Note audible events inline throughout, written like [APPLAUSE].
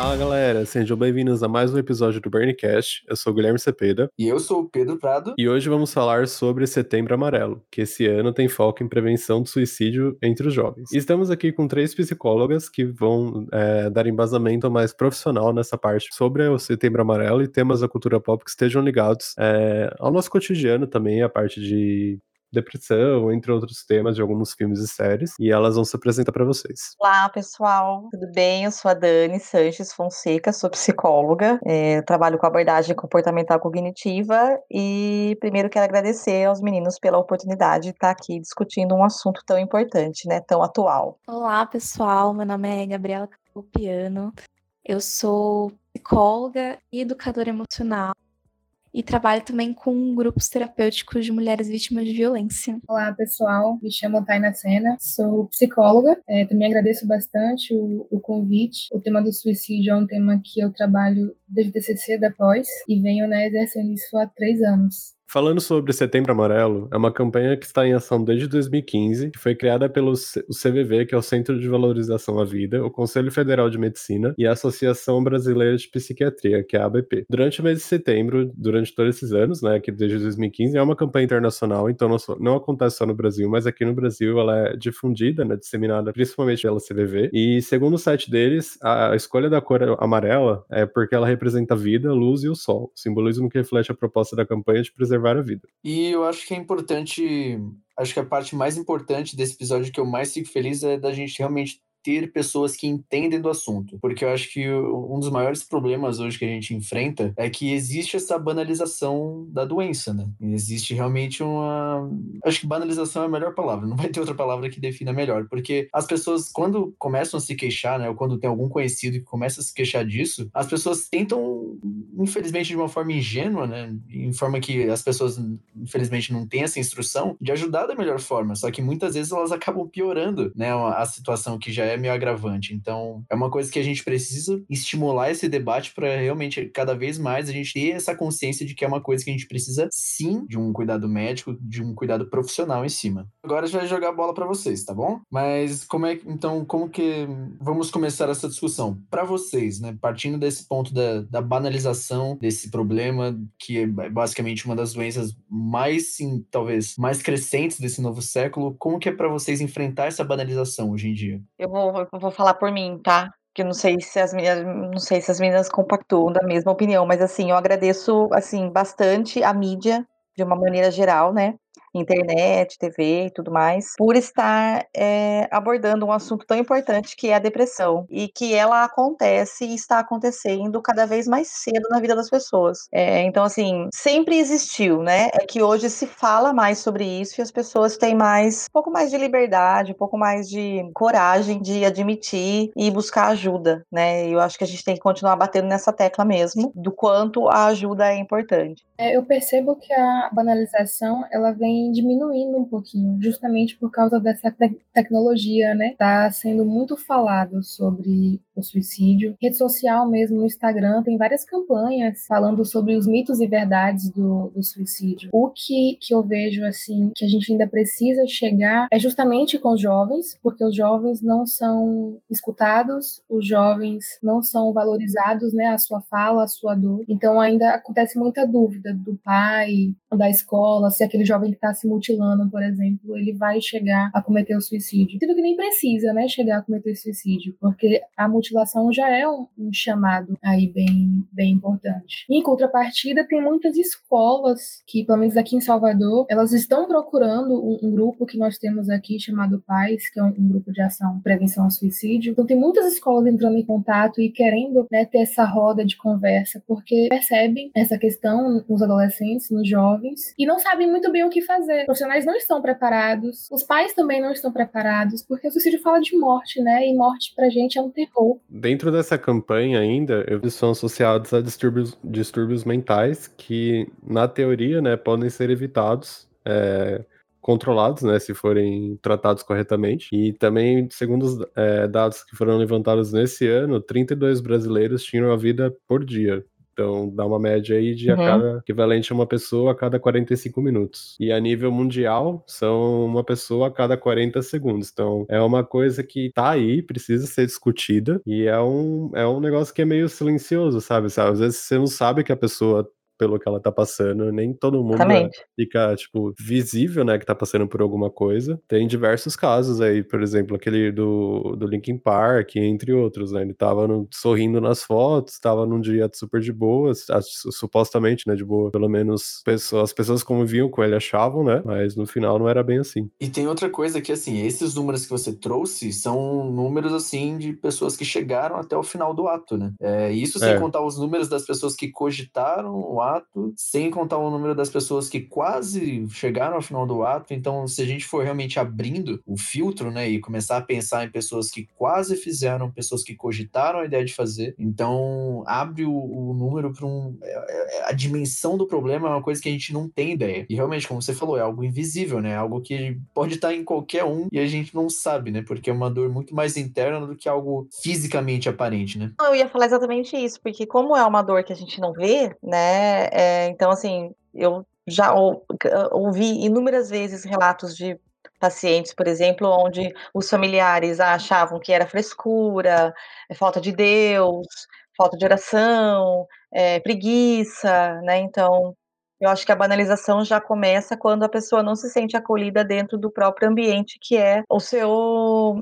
Fala galera, sejam bem-vindos a mais um episódio do Burncast. Eu sou o Guilherme Cepeda. E eu sou o Pedro Prado. E hoje vamos falar sobre Setembro Amarelo, que esse ano tem foco em prevenção do suicídio entre os jovens. Estamos aqui com três psicólogas que vão é, dar embasamento mais profissional nessa parte sobre o Setembro Amarelo e temas da cultura pop que estejam ligados é, ao nosso cotidiano também, a parte de depressão, entre outros temas de alguns filmes e séries, e elas vão se apresentar para vocês. Olá, pessoal, tudo bem? Eu sou a Dani Sanches Fonseca, sou psicóloga, é, trabalho com abordagem comportamental cognitiva e primeiro quero agradecer aos meninos pela oportunidade de estar aqui discutindo um assunto tão importante, né, tão atual. Olá, pessoal, meu nome é Gabriela Capopiano, eu sou psicóloga e educadora emocional e trabalho também com grupos terapêuticos de mulheres vítimas de violência. Olá, pessoal. Me chamo Taina Sena, sou psicóloga. É, também agradeço bastante o, o, convite. O tema do suicídio é um tema que eu trabalho desde o TCC da pós e venho né, exercendo isso há três anos. Falando sobre Setembro Amarelo, é uma campanha que está em ação desde 2015, que foi criada pelo CVV, que é o Centro de Valorização à Vida, o Conselho Federal de Medicina e a Associação Brasileira de Psiquiatria, que é a ABP. Durante o mês de setembro, durante todos esses anos, né, que desde 2015, é uma campanha internacional, então não, só, não acontece só no Brasil, mas aqui no Brasil ela é difundida, né, disseminada principalmente pela CVV. E segundo o site deles, a escolha da cor amarela é porque ela representa a vida, a luz e o sol, simbolismo que reflete a proposta da campanha de preservar preservar a vida. E eu acho que é importante, acho que a parte mais importante desse episódio que eu mais fico feliz é da gente realmente ter pessoas que entendem do assunto. Porque eu acho que um dos maiores problemas hoje que a gente enfrenta é que existe essa banalização da doença, né? Existe realmente uma. Acho que banalização é a melhor palavra, não vai ter outra palavra que defina melhor. Porque as pessoas, quando começam a se queixar, né? Ou quando tem algum conhecido que começa a se queixar disso, as pessoas tentam, infelizmente, de uma forma ingênua, né? Em forma que as pessoas, infelizmente, não têm essa instrução, de ajudar da melhor forma. Só que muitas vezes elas acabam piorando, né? A situação que já é meio agravante. Então, é uma coisa que a gente precisa estimular esse debate para realmente cada vez mais a gente ter essa consciência de que é uma coisa que a gente precisa sim de um cuidado médico, de um cuidado profissional em cima. Agora a gente vai jogar a bola para vocês, tá bom? Mas como é então como que vamos começar essa discussão para vocês, né? Partindo desse ponto da, da banalização desse problema que é basicamente uma das doenças mais sim, talvez mais crescentes desse novo século, como que é para vocês enfrentar essa banalização hoje em dia? Eu vou, vou falar por mim, tá? Que eu não sei se as meninas, não sei se as meninas compactuam da mesma opinião, mas assim, eu agradeço assim bastante a mídia de uma maneira geral, né? Internet, TV e tudo mais, por estar é, abordando um assunto tão importante que é a depressão e que ela acontece e está acontecendo cada vez mais cedo na vida das pessoas. É, então, assim, sempre existiu, né? É que hoje se fala mais sobre isso e as pessoas têm mais, um pouco mais de liberdade, um pouco mais de coragem de admitir e buscar ajuda, né? E eu acho que a gente tem que continuar batendo nessa tecla mesmo, do quanto a ajuda é importante. É, eu percebo que a banalização, ela vem diminuindo um pouquinho, justamente por causa dessa te tecnologia, né? Tá sendo muito falado sobre o suicídio. Rede social mesmo, no Instagram, tem várias campanhas falando sobre os mitos e verdades do, do suicídio. O que, que eu vejo, assim, que a gente ainda precisa chegar é justamente com os jovens, porque os jovens não são escutados, os jovens não são valorizados, né? A sua fala, a sua dor. Então ainda acontece muita dúvida do pai, da escola, se aquele jovem que está se mutilando, por exemplo, ele vai chegar a cometer o suicídio. Sendo que nem precisa, né, chegar a cometer suicídio, porque a mutilação já é um, um chamado aí bem, bem importante. Em contrapartida, tem muitas escolas que, pelo menos aqui em Salvador, elas estão procurando um, um grupo que nós temos aqui chamado PAIS, que é um, um, grupo de ação prevenção ao suicídio. Então tem muitas escolas entrando em contato e querendo né, ter essa roda de conversa, porque percebem essa questão nos adolescentes, nos jovens, e não sabem muito bem o que fazer. Os profissionais não estão preparados, os pais também não estão preparados, porque o suicídio fala de morte, né? E morte pra gente é um terror. Dentro dessa campanha ainda, eles são associados a distúrbios, distúrbios mentais que, na teoria, né, podem ser evitados. É, controlados, né, se forem tratados corretamente. E também, segundo os é, dados que foram levantados nesse ano, 32 brasileiros tinham a vida por dia Então dá uma média aí de Uhum. a cada equivalente a uma pessoa a cada 45 minutos. E a nível mundial, são uma pessoa a cada 40 segundos. Então é uma coisa que tá aí, precisa ser discutida, e é um, é um negócio que é meio silencioso, sabe? sabe? Às vezes você não sabe que a pessoa pelo que ela tá passando, nem todo mundo é- Exatamente. fica, tipo, visível, né, que tá passando por alguma coisa. Tem diversos casos aí, por exemplo, aquele do, do Linkin Park, entre outros, né, ele tava no- sorrindo nas fotos, tava num dia super de boas, as- supostamente, né, de boa, pelo menos pessoas, as pessoas conviviam com ele achavam, né, mas no final não era bem assim. E tem outra coisa que, assim, esses números que você trouxe são números, assim, de pessoas que chegaram até o final do ato, né? É, isso sem É. contar os números das pessoas que cogitaram o ato, sem contar o número das pessoas que quase chegaram ao final do ato. Então, se a gente for realmente abrindo o filtro, né, e começar a pensar em pessoas que quase fizeram, pessoas que cogitaram a ideia de fazer, então abre o, o número para um. é- é- a dimensão do problema é uma coisa que a gente não tem ideia. E realmente, como você falou, é algo invisível, né? Algo que pode estar em qualquer um e a gente não sabe, né? Porque é uma dor muito mais interna do que algo fisicamente aparente, né? Eu ia falar exatamente isso, porque como é uma dor que a gente não vê, né? É, então, assim, eu já ou- ouvi inúmeras vezes relatos de pacientes, por exemplo, onde os familiares achavam que era frescura, é falta de Deus, falta de oração, é, preguiça, né? Então, eu acho que a banalização já começa quando a pessoa não se sente acolhida dentro do próprio ambiente que é o seu,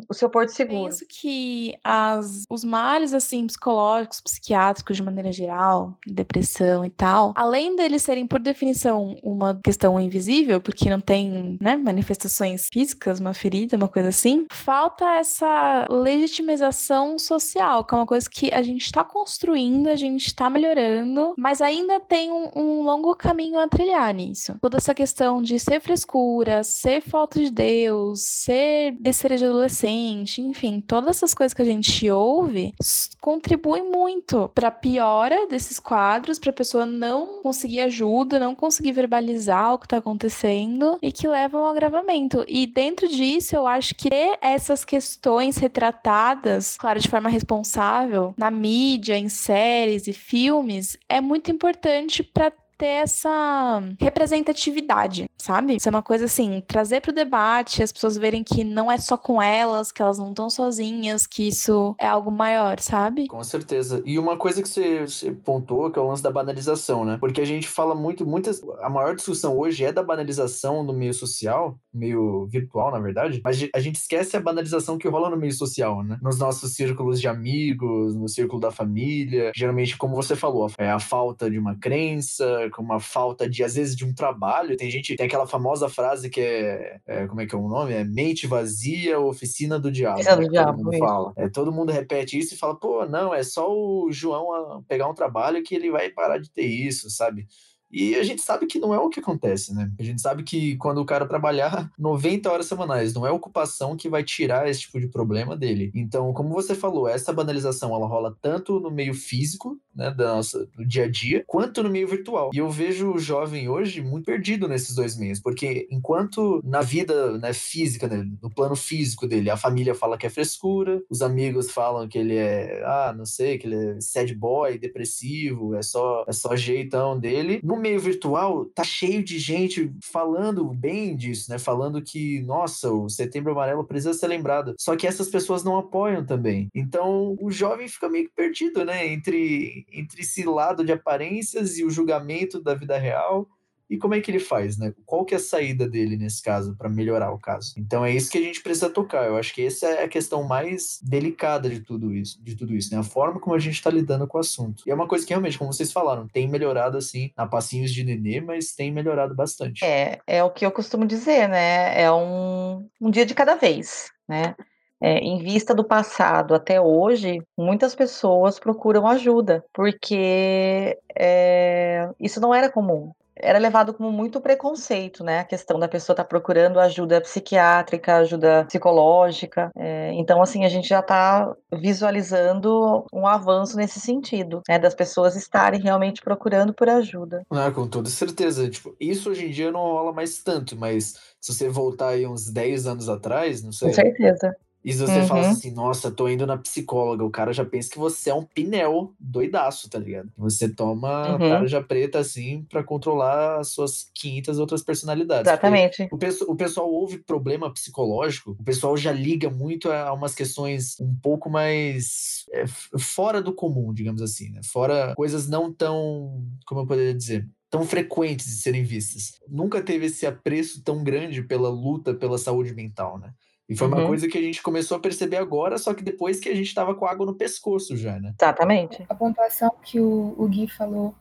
o seu porto seguro. Penso que as, os males, assim, psicológicos, psiquiátricos, de maneira geral, depressão e tal, além deles serem, por definição, uma questão invisível, porque não tem, né, manifestações físicas, uma ferida, uma coisa assim, falta essa legitimização social, que é uma coisa que a gente está construindo, a gente está melhorando, mas ainda tem um, um longo caminho a trilhar nisso. Toda essa questão de ser frescura, ser falta de Deus, ser besteira de adolescente, enfim, todas essas coisas que a gente ouve contribuem muito para piora desses quadros, para a pessoa não conseguir ajuda, não conseguir verbalizar o que está acontecendo e que levam ao agravamento. E dentro disso, eu acho que ter essas questões retratadas, claro, de forma responsável, na mídia, em séries e filmes, é muito importante para ter essa representatividade, sabe? Isso é uma coisa assim, trazer para o debate, as pessoas verem que não é só com elas, que elas não estão sozinhas, que isso é algo maior, sabe? Com certeza. E uma coisa que você, você pontuou, que é o lance da banalização, né? Porque a gente fala muito, muitas. A maior discussão hoje é da banalização no meio social, meio virtual, na verdade, mas a gente esquece a banalização que rola no meio social, né? Nos nossos círculos de amigos, no círculo da família. Geralmente, como você falou, é a falta de uma crença, com uma falta de, às vezes, de um trabalho. Tem gente, tem aquela famosa frase que é, é, como é que é o nome? É mente vazia, oficina do diabo. Oficina do né? diabo, Todo mundo fala. É, todo mundo repete isso e fala, pô, não, é só o João pegar um trabalho que ele vai parar de ter isso, sabe? E a gente sabe que não é o que acontece, né? A gente sabe que quando o cara trabalhar [LAUGHS] 90 horas semanais, não é a ocupação que vai tirar esse tipo de problema dele. Então, como você falou, essa banalização ela rola tanto no meio físico, né, da nossa, do dia a dia, quanto no meio virtual. E eu vejo o jovem hoje muito perdido nesses dois meios, porque enquanto na vida né, física, né, no plano físico dele, a família fala que é frescura, os amigos falam que ele é, ah, não sei, que ele é sad boy, depressivo, é só, é só jeitão dele. No meio virtual, tá cheio de gente falando bem disso, né? Falando que, nossa, o Setembro Amarelo precisa ser lembrado. Só que essas pessoas não apoiam também. Então, o jovem fica meio que perdido, né? Entre, entre esse lado de aparências e o julgamento da vida real. E como é que ele faz, né? Qual que é a saída dele nesse caso para melhorar o caso? Então é isso que a gente precisa tocar. Eu acho que essa é a questão mais delicada de tudo isso, de tudo isso, né? A forma como a gente está lidando com o assunto. E é uma coisa que realmente, como vocês falaram, tem melhorado assim, na passinhos de nenê, mas tem melhorado bastante. É, é o que eu costumo dizer, né? É um, um dia de cada vez, né? É, em vista do passado até hoje, muitas pessoas procuram ajuda, porque é, isso não era comum. Era levado como muito preconceito, né? A questão da pessoa estar procurando ajuda psiquiátrica, ajuda psicológica. É, então, assim, a gente já está visualizando um avanço nesse sentido, né? Das pessoas estarem realmente procurando por ajuda. Ah, com toda certeza. Tipo, isso hoje em dia não rola mais tanto, mas se você voltar aí uns 10 anos atrás, não sei, Com certeza. E se você uhum. fala assim, nossa, tô indo na psicóloga, o cara já pensa que você é um pinel doidaço, tá ligado? Você toma uhum. tarja preta assim para controlar as suas 500 outras personalidades. Exatamente. O, o pessoal ouve problema psicológico, o pessoal já liga muito a umas questões um pouco mais é, fora do comum, digamos assim, né? Fora coisas não tão, como eu poderia dizer, tão frequentes de serem vistas. Nunca teve esse apreço tão grande pela luta pela saúde mental, né? E foi uhum. uma coisa que a gente começou a perceber agora, só que depois que a gente estava com água no pescoço já, né? Exatamente. A pontuação que o, o Gui falou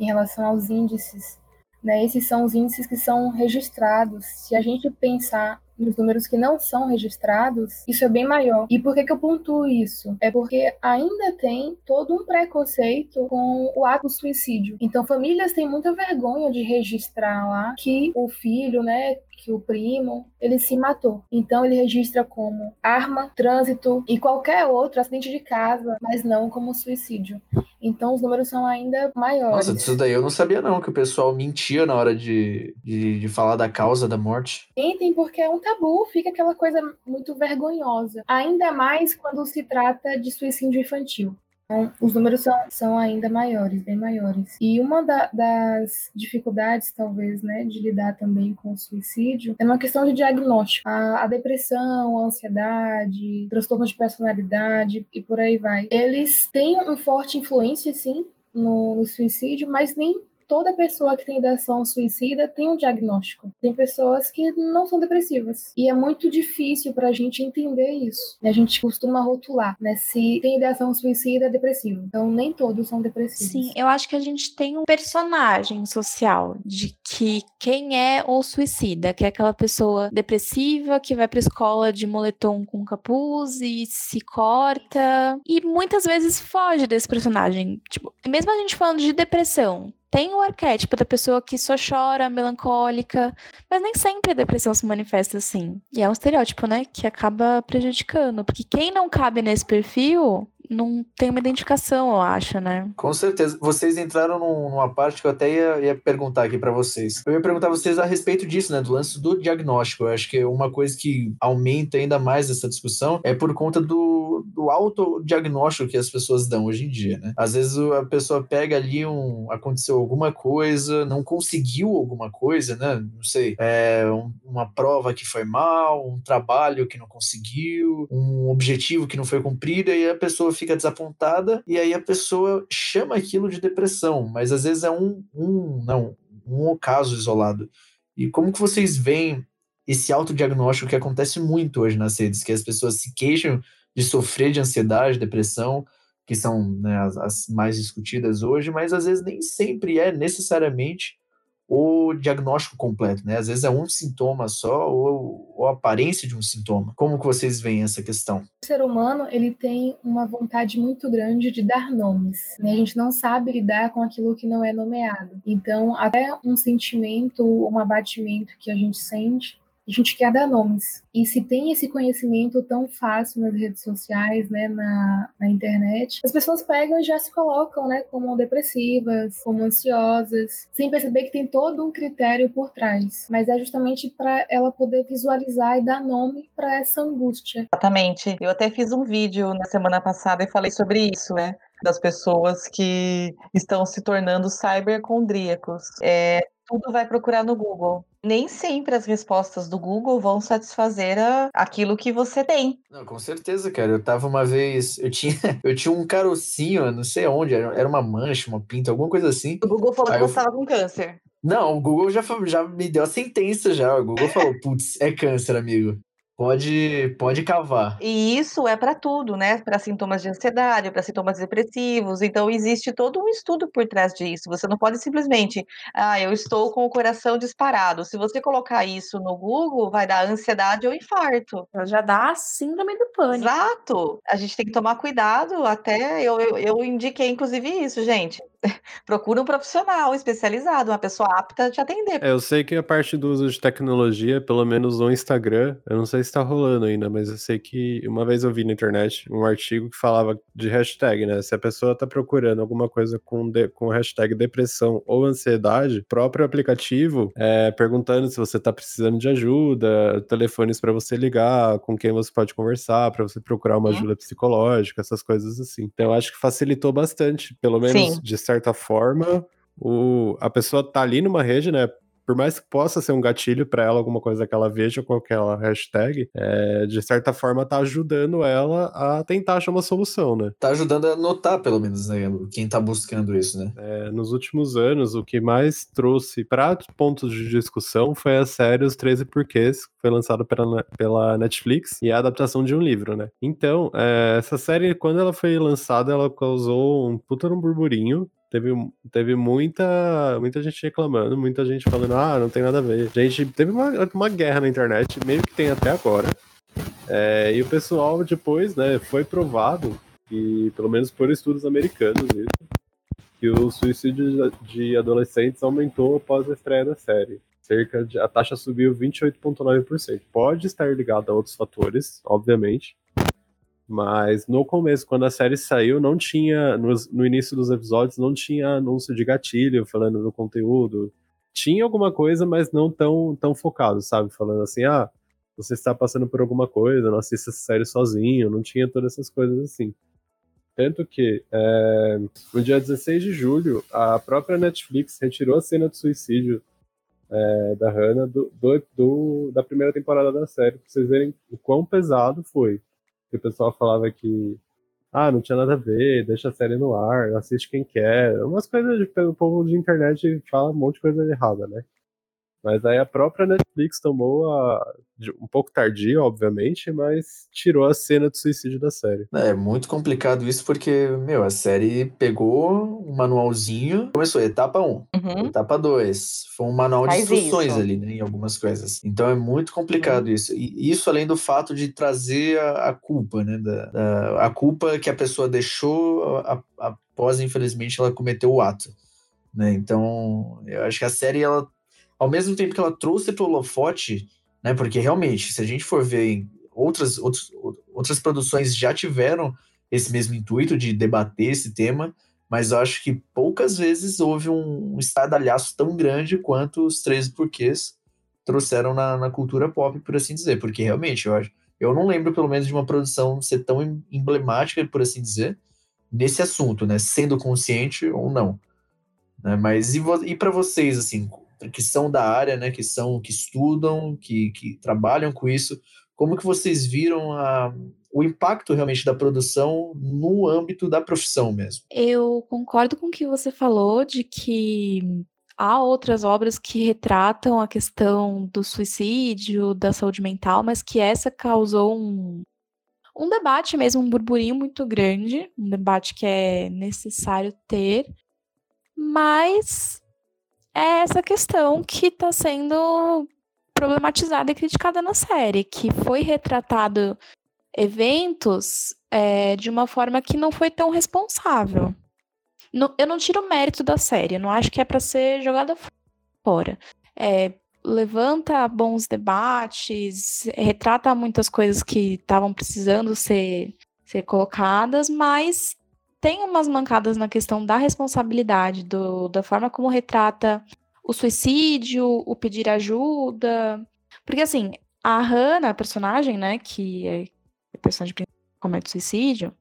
em relação aos índices, né? Esses são os índices que são registrados. Se a gente pensar nos números que não são registrados, isso é bem maior. E por que, que eu pontuo isso? É porque ainda tem todo um preconceito com o ato do suicídio. Então, famílias têm muita vergonha de registrar lá que o filho, né, que o primo, ele se matou. Então ele registra como arma, trânsito e qualquer outro acidente de casa, mas não como suicídio. Então os números são ainda maiores. Nossa, isso daí eu não sabia não, que o pessoal mentia na hora de, de, de falar da causa da morte. Mentem porque é um tabu, fica aquela coisa muito vergonhosa. Ainda mais quando se trata de suicídio infantil. Então, os números são, são ainda maiores, bem maiores. E uma da, das dificuldades, talvez, né, de lidar também com o suicídio é uma questão de diagnóstico. A, a depressão, a ansiedade, transtorno de personalidade e por aí vai. Eles têm uma forte influência, sim, no, no suicídio, mas nem toda pessoa que tem ideação suicida tem um diagnóstico. Tem pessoas que não são depressivas. E é muito difícil para a gente entender isso. A gente costuma rotular, né? Se tem ideação suicida, é depressivo. Então, nem todos são depressivos. Sim, eu acho que a gente tem um personagem social de que quem é o suicida, que é aquela pessoa depressiva que vai pra escola de moletom com capuz e se corta. E muitas vezes foge desse personagem. Tipo, mesmo a gente falando de depressão, tem o arquétipo da pessoa que só chora, melancólica, mas nem sempre a depressão se manifesta assim. E é um estereótipo, né, que acaba prejudicando, porque quem não cabe nesse perfil não tem uma identificação, eu acho, né? Com certeza. Vocês entraram numa parte que eu até ia, ia perguntar aqui para vocês. Eu ia perguntar a vocês a respeito disso, né? Do lance do diagnóstico. Eu acho que uma coisa que aumenta ainda mais essa discussão é por conta do, do autodiagnóstico que as pessoas dão hoje em dia, né? Às vezes a pessoa pega ali um. aconteceu alguma coisa, não conseguiu alguma coisa, né? Não sei. É, um, uma prova que foi mal, um trabalho que não conseguiu, um objetivo que não foi cumprido, e a pessoa fica desapontada e aí a pessoa chama aquilo de depressão, mas às vezes é um, um não, um caso isolado. E como que vocês veem esse autodiagnóstico que acontece muito hoje nas redes, que as pessoas se queixam de sofrer de ansiedade, depressão, que são né, as, as mais discutidas hoje, mas às vezes nem sempre é necessariamente o diagnóstico completo, né? Às vezes é um sintoma só ou, ou, a aparência de um sintoma. Como que vocês veem essa questão? O ser humano, ele tem uma vontade muito grande de dar nomes, né? A gente não sabe lidar com aquilo que não é nomeado. Então, até um sentimento, um abatimento que a gente sente, a gente quer dar nomes. E se tem esse conhecimento tão fácil nas redes sociais, né, na, na internet, as pessoas pegam e já se colocam, né, como depressivas, como ansiosas, sem perceber que tem todo um critério por trás. Mas é justamente para ela poder visualizar e dar nome para essa angústia. Exatamente. Eu até fiz um vídeo na semana passada e falei sobre isso, né? das pessoas que estão se tornando cybercondríacos. É, tudo vai procurar no Google. Nem sempre as respostas do Google vão satisfazer a, aquilo que você tem. Não, com certeza, cara. Eu tava uma vez, eu tinha, [LAUGHS] eu tinha um carocinho, não sei onde, era uma mancha, uma pinta, alguma coisa assim. O Google falou Aí que eu... estava com câncer. Não, o Google já, já me deu a sentença já. O Google falou, putz, é câncer, amigo. Pode, pode cavar. E isso é para tudo, né? Para sintomas de ansiedade, para sintomas depressivos. Então, existe todo um estudo por trás disso. Você não pode simplesmente, ah, eu estou com o coração disparado. Se você colocar isso no Google, vai dar ansiedade ou infarto. Já dá síndrome do pânico. Exato. A gente tem que tomar cuidado. Até eu, eu, eu indiquei, inclusive, isso, gente. [LAUGHS] procura um profissional especializado, uma pessoa apta a te atender. É, eu sei que a parte do uso de tecnologia, pelo menos no Instagram, eu não sei sei se tá rolando ainda, mas eu sei que uma vez eu vi na internet um artigo que falava de hashtag, né? Se a pessoa tá procurando alguma coisa com, de, com hashtag depressão ou ansiedade, próprio aplicativo é, perguntando se você tá precisando de ajuda, telefones para você ligar, com quem você pode conversar, para você procurar uma ajuda psicológica, essas coisas assim. Então eu acho que facilitou bastante, pelo menos Sim. de certa forma, o, a pessoa tá ali numa rede, né? Por mais que possa ser um gatilho para ela, alguma coisa que ela veja com aquela hashtag, é, de certa forma tá ajudando ela a tentar achar uma solução, né? Tá ajudando a notar, pelo menos, né? Quem tá buscando isso, né? É, nos últimos anos, o que mais trouxe para pontos de discussão foi a série Os 13 Porquês, que foi lançada pela, pela Netflix, e a adaptação de um livro, né? Então, é, essa série, quando ela foi lançada, ela causou um puta um burburinho, Teve, teve muita, muita gente reclamando, muita gente falando, ah, não tem nada a ver. Gente, teve uma, uma guerra na internet, meio que tem até agora. É, e o pessoal depois, né, foi provado, e pelo menos por estudos americanos, isso, que o suicídio de adolescentes aumentou após a estreia da série. Cerca de, a taxa subiu 28,9%. Pode estar ligado a outros fatores, obviamente, mas no começo, quando a série saiu, não tinha. No, no, início dos episódios, não tinha anúncio de gatilho falando do conteúdo. Tinha alguma coisa, mas não tão, tão focado, sabe? Falando assim, ah, você está passando por alguma coisa, não assista essa série sozinho, não tinha todas essas coisas assim. Tanto que, é, no dia 16 de julho, a própria Netflix retirou a cena de suicídio é, da Hannah do, do, do, da primeira temporada da série, pra vocês verem o quão pesado foi que o pessoal falava que ah, não tinha nada a ver, deixa a série no ar, assiste quem quer. Umas coisas o povo de internet fala um monte de coisa errada, né? Mas aí a própria Netflix tomou a, um pouco tardio, obviamente, mas tirou a cena do suicídio da série. É muito complicado isso porque, meu, a série pegou um manualzinho, começou etapa 1, Uhum. etapa 2, foi um manual de Faz instruções isso. ali, né, em algumas coisas. Então é muito complicado Uhum. isso. E isso além do fato de trazer a, a culpa, né, da, da- a culpa que a pessoa deixou a- a- após, infelizmente, ela cometeu o ato. Né? Então, eu acho que a série, ela, ao mesmo tempo que ela trouxe para o holofote, né? Porque realmente, se a gente for ver outras, outros, outras produções já tiveram esse mesmo intuito de debater esse tema, mas eu acho que poucas vezes houve um estardalhaço tão grande quanto os 13 porquês trouxeram na, na cultura pop, por assim dizer. Porque realmente, eu acho, eu não lembro pelo menos de uma produção ser tão em- emblemática, por assim dizer, nesse assunto, né? Sendo consciente ou não. Né? Mas e, e para vocês, assim, que são da área, né? Que são, que estudam, que, que trabalham com isso, como que vocês viram a, o impacto realmente da produção no âmbito da profissão mesmo? Eu concordo com o que você falou de que há outras obras que retratam a questão do suicídio, da saúde mental, mas que essa causou um, um debate mesmo, um burburinho muito grande, um debate que é necessário ter, mas é essa questão que está sendo problematizada e criticada na série, que foi retratado eventos é, de uma forma que não foi tão responsável. Não- eu não tiro o mérito da série, não acho que é para ser jogada fora. É, levanta bons debates, retrata muitas coisas que estavam precisando ser, ser colocadas, mas tem umas mancadas na questão da responsabilidade, do, da forma como retrata o suicídio, o pedir ajuda. Porque assim, a Hannah, a personagem, né, que é a personagem que comete suicídio,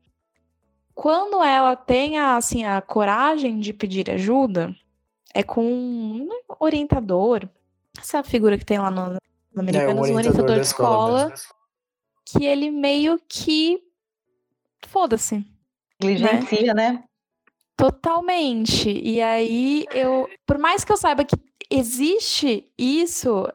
quando ela tem a, assim, a coragem de pedir ajuda, é com um orientador, essa figura que tem lá no, no Americanos, um orientador de escola, mesmo. que ele meio que foda-se. Negligencia, né? Totalmente. E aí eu, por mais que eu saiba que existe isso,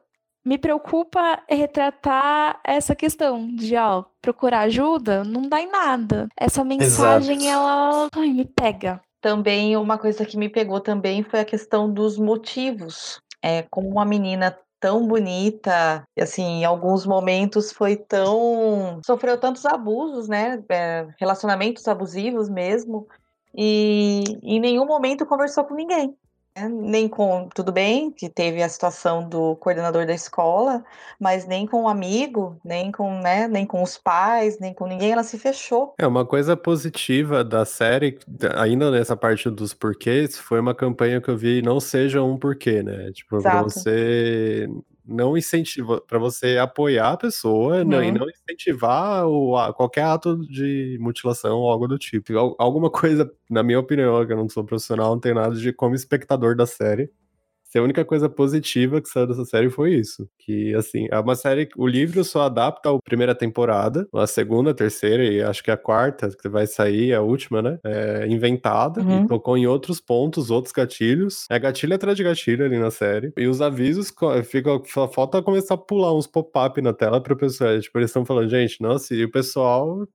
me preocupa retratar essa questão de, ó, procurar ajuda, não dá em nada. Essa mensagem, ela, ai, me pega. Também uma coisa que me pegou também foi a questão dos motivos. É, como uma menina tão bonita, e assim, em alguns momentos foi tão. sofreu tantos abusos, né? É, relacionamentos abusivos mesmo, e em nenhum momento conversou com ninguém. Nem com tudo bem que teve a situação do coordenador da escola, mas nem com o um amigo, nem com, né, nem com os pais, nem com ninguém, ela se fechou. É uma coisa positiva da série, ainda nessa parte dos porquês, foi uma campanha que eu vi não seja um porquê, né? Tipo, para você não incentiva para você apoiar a pessoa não, e não incentivar o, a, qualquer ato de mutilação ou algo do tipo. Alguma coisa, na minha opinião, que eu não sou profissional, não tem nada de como espectador da série a única coisa positiva que saiu dessa série foi isso. Que, assim, é uma série. O livro só adapta a primeira temporada, a segunda, a terceira e acho que a quarta, que vai sair, a última, né? É inventada uhum. e tocou em outros pontos, outros gatilhos. É gatilho atrás de gatilho ali na série. E os avisos fica, só falta começar a pular uns pop-up na tela pro pessoal. Tipo, eles estão falando, gente, nossa, e o pessoal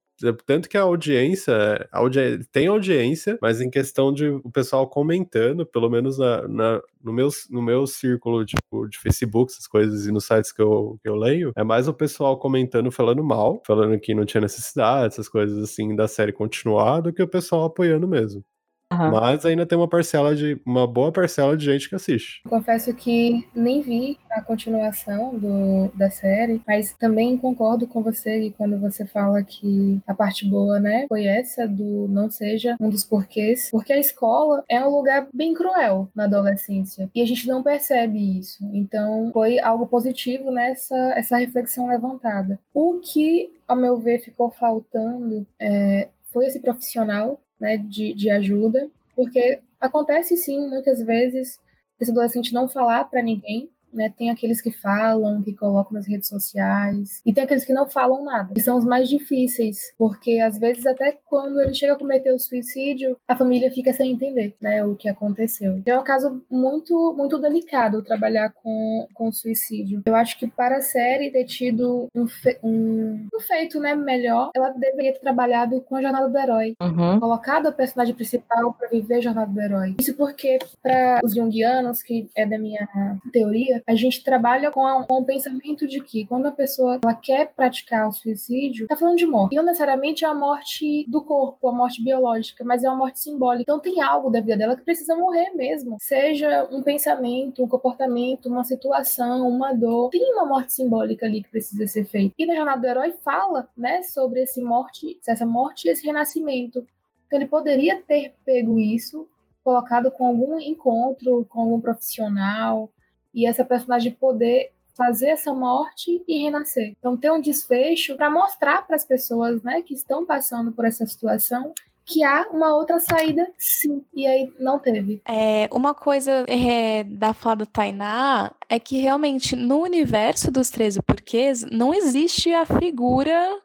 tanto que a audiência, audi tem audiência, mas em questão de o pessoal comentando, pelo menos na, na, no, meu, no meu círculo tipo, de Facebook, essas coisas, e nos sites que eu, que eu leio, é mais o pessoal comentando, falando mal, falando que não tinha necessidade, essas coisas assim, da série continuar, do que o pessoal apoiando mesmo. Uhum. Mas ainda tem uma parcela de uma boa parcela de gente que assiste. Confesso que nem vi a continuação do, da série, mas também concordo com você quando você fala que a parte boa, né, foi essa do não seja um dos porquês, porque a escola é um lugar bem cruel na adolescência e a gente não percebe isso. Então foi algo positivo nessa essa reflexão levantada. O que, ao meu ver, ficou faltando é, foi esse profissional né, de, de ajuda, porque acontece sim, muitas vezes, esse adolescente não falar para ninguém né? Tem aqueles que falam, que colocam nas redes sociais, e tem aqueles que não falam nada, que são os mais difíceis, porque às vezes até quando ele chega a cometer o suicídio, a família fica sem entender, né, o que aconteceu. Então, é um caso muito muito delicado trabalhar com, com suicídio. Eu acho que para a série ter tido um, fe um, um feito, né, melhor, ela deveria ter trabalhado com a jornada do herói, uhum. colocado a personagem principal para viver a jornada do herói. Isso porque para os junguianos, que é da minha teoria, a gente trabalha com, a, com o pensamento de que quando a pessoa ela quer praticar o suicídio, tá falando de morte. E não necessariamente é a morte do corpo, a morte biológica, mas é uma morte simbólica. Então tem algo da vida dela que precisa morrer mesmo. Seja um pensamento, um comportamento, uma situação, uma dor. Tem uma morte simbólica ali que precisa ser feita. E na Jornada do Herói fala, né, sobre esse morte, essa morte e esse renascimento. Então ele poderia ter pego isso colocado com algum encontro com algum profissional, e essa personagem poder fazer essa morte e renascer. Então ter um desfecho para mostrar para as pessoas, né, que estão passando por essa situação que há uma outra saída, sim. E aí não teve. É, uma coisa é, da fala do Tainá é que realmente no universo dos 13 porquês não existe a figura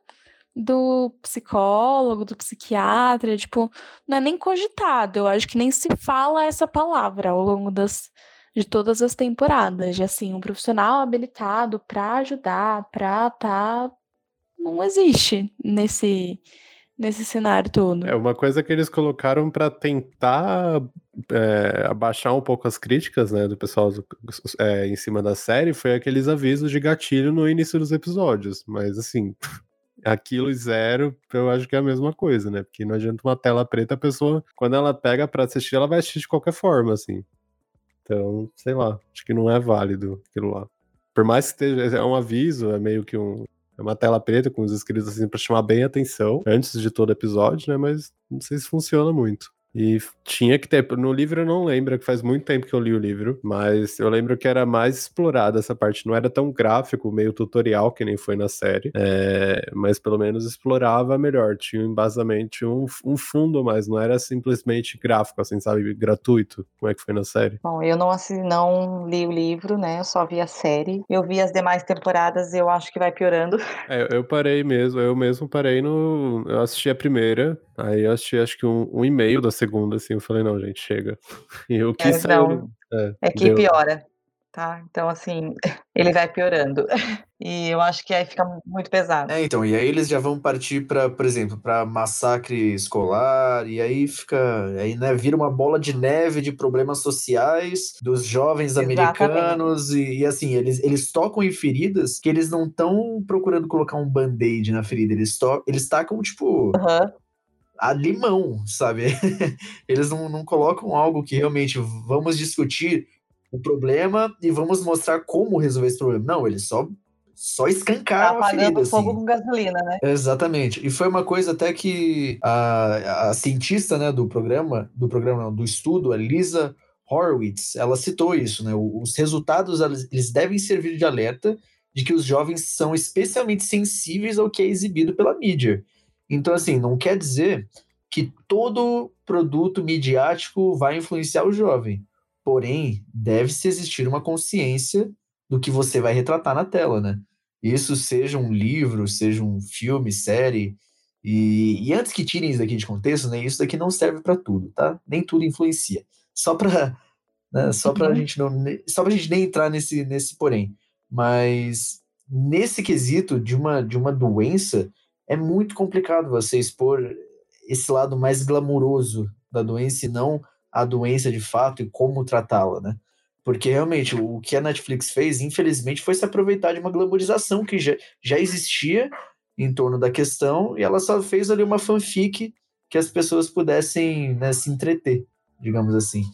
do psicólogo, do psiquiatra, tipo, não é nem cogitado. Eu acho que nem se fala essa palavra ao longo das de todas as temporadas, de assim, um profissional habilitado para ajudar, para tá não existe nesse nesse cenário todo. É uma coisa que eles colocaram para tentar é, abaixar um pouco as críticas, né, do pessoal do, é, em cima da série, foi aqueles avisos de gatilho no início dos episódios, mas assim, [LAUGHS] aquilo e zero, eu acho que é a mesma coisa, né? Porque não adianta uma tela preta, a pessoa, quando ela pega para assistir, ela vai assistir de qualquer forma, assim. Então, sei lá, acho que não é válido aquilo lá. Por mais que esteja, é um aviso, é meio que um, é uma tela preta com os escritos assim para chamar bem a atenção antes de todo episódio, né? Mas não sei se funciona muito. E tinha que ter. No livro eu não lembro, que faz muito tempo que eu li o livro, mas eu lembro que era mais explorada essa parte. Não era tão gráfico, meio tutorial, que nem foi na série, é, mas pelo menos explorava melhor. Tinha um embasamento, um, um fundo mais, não era simplesmente gráfico, assim, sabe? Gratuito, como é que foi na série. Bom, eu não, assim, não li o livro, né? Eu só vi a série. Eu vi as demais temporadas e eu acho que vai piorando. [LAUGHS] É, eu parei mesmo, eu mesmo parei no. Eu assisti a primeira, aí eu assisti acho que um, um e-mail da segunda segunda, assim, eu falei, não, gente, chega. [LAUGHS] E eu quis é, não, é, é que deu. piora, tá? Então, assim, [LAUGHS] ele vai piorando. [LAUGHS] E eu acho que aí fica muito pesado. É, então, e aí eles já vão partir para, por exemplo, para massacre escolar, e aí fica, aí, né, vira uma bola de neve de problemas sociais dos jovens Exatamente. americanos, e, e, assim, eles, eles tocam em feridas que eles não estão procurando colocar um band-aid na ferida, eles, to eles tacam, tipo, uhum a limão, sabe? [LAUGHS] Eles não, não colocam algo que realmente vamos discutir o problema e vamos mostrar como resolver esse problema. Não, eles só só escancaram tá a ferida. fogo assim. com gasolina, né? Exatamente. E foi uma coisa até que a, a cientista né, do programa, do programa, não, do estudo, a Lisa Horowitz, ela citou isso, né? Os resultados eles devem servir de alerta de que os jovens são especialmente sensíveis ao que é exibido pela mídia. Então, assim, não quer dizer que todo produto midiático vai influenciar o jovem. Porém, deve-se existir uma consciência do que você vai retratar na tela, né? Isso seja um livro, seja um filme, série. E, e antes que tirem isso daqui de contexto, né? Isso daqui não serve para tudo, tá? Nem tudo influencia. Só para né, só para a uhum. gente não, só pra gente nem entrar nesse nesse porém. Mas nesse quesito de uma de uma doença, é muito complicado você expor esse lado mais glamuroso da doença e não a doença de fato e como tratá-la, né? Porque realmente o que a Netflix fez, infelizmente, foi se aproveitar de uma glamorização que já, já existia em torno da questão e ela só fez ali uma fanfic que as pessoas pudessem né, se entreter, digamos assim.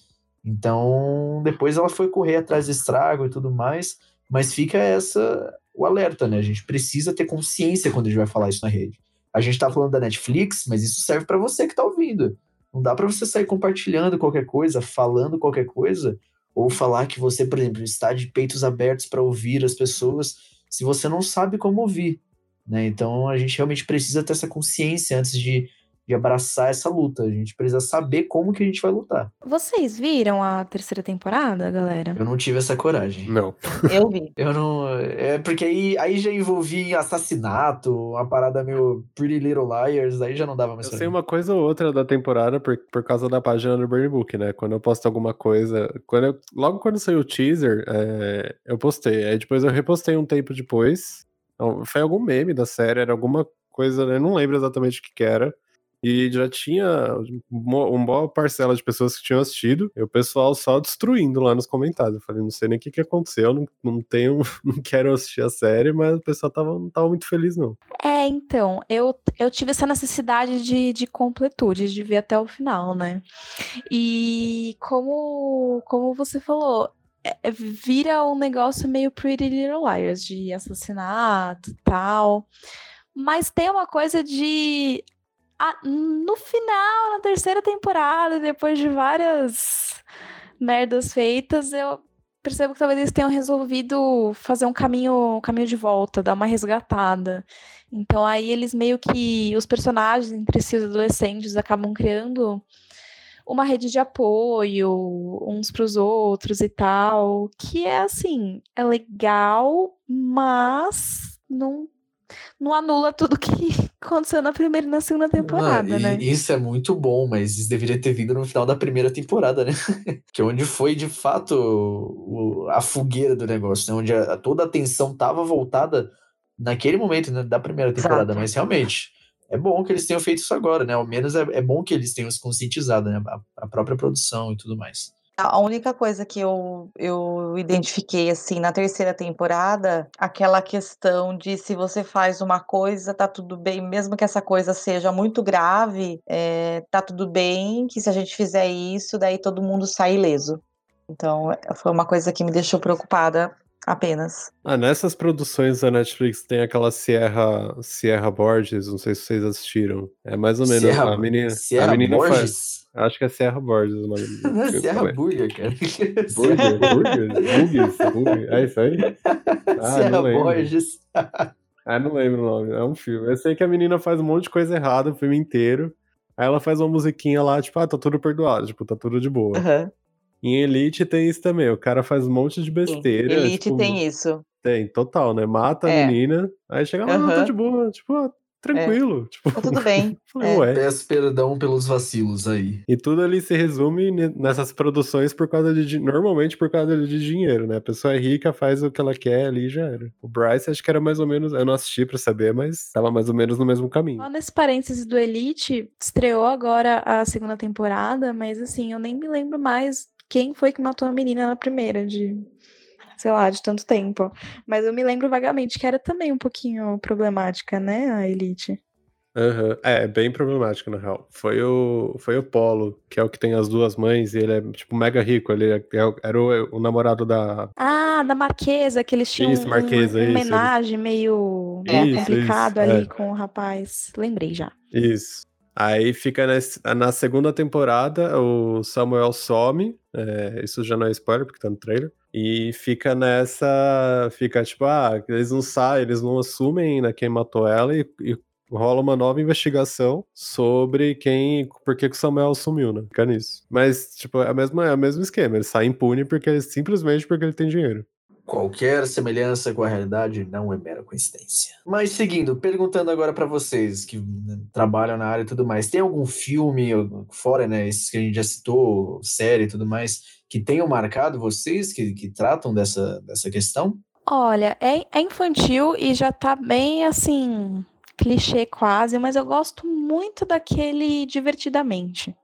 Então, depois ela foi correr atrás do estrago e tudo mais, mas fica essa o alerta, né? A gente precisa ter consciência quando a gente vai falar isso na rede. A gente tá falando da Netflix, mas isso serve para você que tá ouvindo. Não dá para você sair compartilhando qualquer coisa, falando qualquer coisa, ou falar que você, por exemplo, está de peitos abertos para ouvir as pessoas, se você não sabe como ouvir, né? Então a gente realmente precisa ter essa consciência antes de de abraçar essa luta. A gente precisa saber como que a gente vai lutar. Vocês viram a terceira temporada, galera? Eu não tive essa coragem. Não. [LAUGHS] Eu vi. Eu não. É porque aí, aí já envolvi assassinato, uma parada meio Pretty Little Liars, aí já não dava mais Eu sei uma coisa ou outra da temporada por, por causa da página do Burn Book, né? Quando eu posto alguma coisa. Quando eu, logo quando saiu o teaser, é, eu postei. Aí depois eu repostei um tempo depois. Então, foi algum meme da série, era alguma coisa, eu não lembro exatamente o que, que era. E já tinha uma boa parcela de pessoas que tinham assistido, e o pessoal só destruindo lá nos comentários. Eu falei, não sei nem o que, que aconteceu, não, não tenho, [LAUGHS] não quero assistir a série, mas o pessoal tava, não tava muito feliz, não. É, então, eu, eu tive essa necessidade de, de completude, de ver até o final, né? E como, como você falou, é, é vira um negócio meio Pretty Little Liars, de assassinato e tal. Mas tem uma coisa de no final, na terceira temporada, depois de várias merdas feitas, eu percebo que talvez eles tenham resolvido fazer um caminho, um caminho de volta, dar uma resgatada. Então aí eles meio que os personagens entre si, os adolescentes, acabam criando uma rede de apoio uns para os outros e tal, que é assim, é legal, mas não não anula tudo que [LAUGHS] aconteceu na primeira e na segunda temporada, né? Isso é muito bom, mas isso deveria ter vindo no final da primeira temporada, né? [LAUGHS] que é onde foi de fato o, a fogueira do negócio, né? Onde a, toda a atenção estava voltada naquele momento né, da primeira temporada, Exato. mas realmente é bom que eles tenham feito isso agora, né? Ao menos é, é bom que eles tenham se conscientizado, né? A, a própria produção e tudo mais. A única coisa que eu, eu identifiquei, assim, na terceira temporada, aquela questão de se você faz uma coisa, tá tudo bem, mesmo que essa coisa seja muito grave, é, tá tudo bem, que se a gente fizer isso, daí todo mundo sai ileso. Então, foi uma coisa que me deixou preocupada apenas. Ah, nessas produções da Netflix tem aquela Sierra, Sierra Borges, não sei se vocês assistiram. É mais ou menos Sierra, a menina. Sierra a menina Borges? Faz, acho que é Sierra Borges o nome. [LAUGHS] Sierra Burger, cara. [LAUGHS] Burger, Burger. É isso aí? Ah, Sierra Borges. Ah, não lembro o nome. É um filme. Eu sei que a menina faz um monte de coisa errada o filme inteiro. Aí ela faz uma musiquinha lá, tipo, ah, tá tudo perdoado, tipo, tá tudo de boa. Uhum. Em Elite tem isso também, o cara faz um monte de besteira. Elite tipo, tem isso. Tem, total, né? Mata É. a menina, aí chega lá, Aham. tá de boa, tipo, ah, tranquilo. [LAUGHS] Tipo, Tá tudo bem. [LAUGHS] É. ué. Peço perdão pelos vacilos aí. E tudo ali se resume ne- nessas produções por causa de. Normalmente por causa de dinheiro, né? A pessoa é rica, faz o que ela quer ali e já era. O Bryce acho que era mais ou menos. Eu não assisti pra saber, mas tava mais ou menos no mesmo caminho. Só nesse parênteses do Elite, estreou agora a segunda temporada, mas assim, eu nem me lembro mais quem foi que matou a menina na primeira, de sei lá, de tanto tempo. Mas eu me lembro vagamente que era também um pouquinho problemática, né, a Elite. Uhum. É, bem problemático, na real. Foi o, foi o Polo, que é o que tem as duas mães, e ele é, tipo, mega rico. Ele é, é era o, o, namorado da. Ah, da Marquesa, que eles tinham isso, Marquesa, uma isso, homenagem meio isso, complicado ali é. com o rapaz. Lembrei já. Isso. Aí fica nesse, na segunda temporada, o Samuel some. É, isso já não é spoiler, porque tá no trailer. E fica nessa. Fica tipo, ah, eles não saem, eles não assumem ainda quem matou ela e, e rola uma nova investigação sobre quem. Por que, o Samuel sumiu, né? Fica nisso. Mas, tipo, é, a mesma, é o mesmo esquema. Ele sai impune porque simplesmente porque ele tem dinheiro. Qualquer semelhança com a realidade não é mera coincidência. Mas seguindo, perguntando agora para vocês que né, trabalham na área e tudo mais, tem algum filme fora, né, esses que a gente já citou, série e tudo mais, que tenham marcado vocês que, que tratam dessa, dessa questão? Olha, é, é infantil e já tá bem assim clichê quase, mas eu gosto muito daquele divertidamente.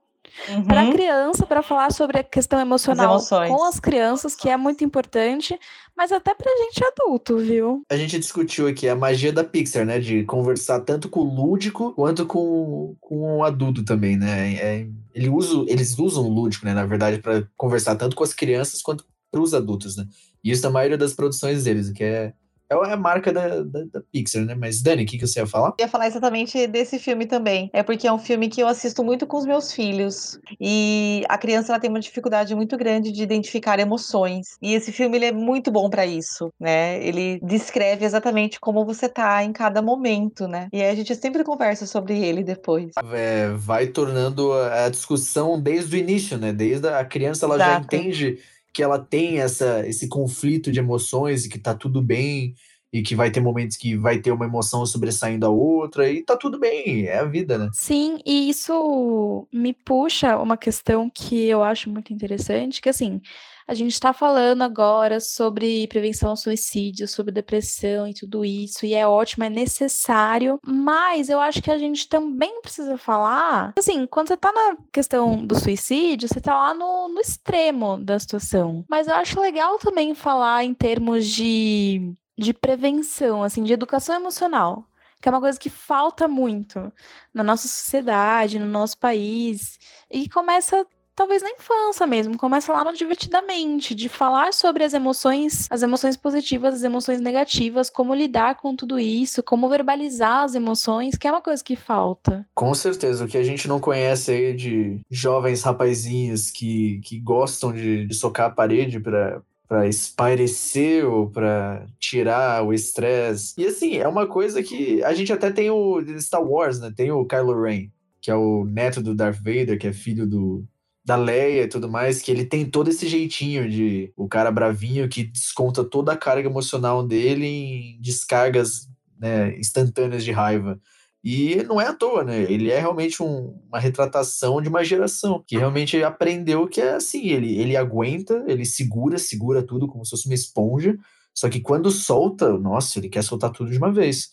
Uhum. Para criança, para falar sobre a questão emocional As com as crianças, que é muito importante, mas até pra gente adulto, viu? A gente discutiu aqui a magia da Pixar, né? De conversar tanto com o lúdico quanto com, com o adulto também, né? É, ele usa, eles usam o lúdico, né? Na verdade, para conversar tanto com as crianças quanto para os adultos, né? E isso na maioria das produções deles, o que é é a marca da, da, da Pixar, né? Mas, Dani, o que, que você ia falar? Eu ia falar exatamente desse filme também. É porque é um filme que eu assisto muito com os meus filhos. E a criança ela tem uma dificuldade muito grande de identificar emoções. E esse filme ele é muito bom para isso, né? Ele descreve exatamente como você tá em cada momento, né? E aí a gente sempre conversa sobre ele depois. É, vai tornando a discussão desde o início, né? Desde a criança ela Exato. já entende que ela tem essa, esse conflito de emoções e que tá tudo bem e que vai ter momentos que vai ter uma emoção sobressaindo a outra e tá tudo bem, é a vida, né? Sim, e isso me puxa uma questão que eu acho muito interessante, que assim, a gente está falando agora sobre prevenção ao suicídio, sobre depressão e tudo isso, e é ótimo, é necessário, mas eu acho que a gente também precisa falar, assim, quando você tá na questão do suicídio, você tá lá no, no extremo da situação. Mas eu acho legal também falar em termos de, de prevenção, assim, de educação emocional que é uma coisa que falta muito na nossa sociedade, no nosso país, e começa talvez na infância mesmo, começa lá no divertidamente, de falar sobre as emoções, as emoções positivas, as emoções negativas, como lidar com tudo isso, como verbalizar as emoções, que é uma coisa que falta. Com certeza, o que a gente não conhece aí de jovens rapazinhos que, que gostam de, de socar a parede para para espairecer ou para tirar o estresse. E assim, é uma coisa que a gente até tem o Star Wars, né? Tem o Kylo Ren, que é o neto do Darth Vader, que é filho do da Leia e tudo mais, que ele tem todo esse jeitinho de o cara bravinho que desconta toda a carga emocional dele em descargas né, instantâneas de raiva. E não é à toa, né? Ele é realmente um, uma retratação de uma geração que realmente aprendeu que é assim: ele, ele aguenta, ele segura, segura tudo como se fosse uma esponja, só que quando solta, nossa, ele quer soltar tudo de uma vez.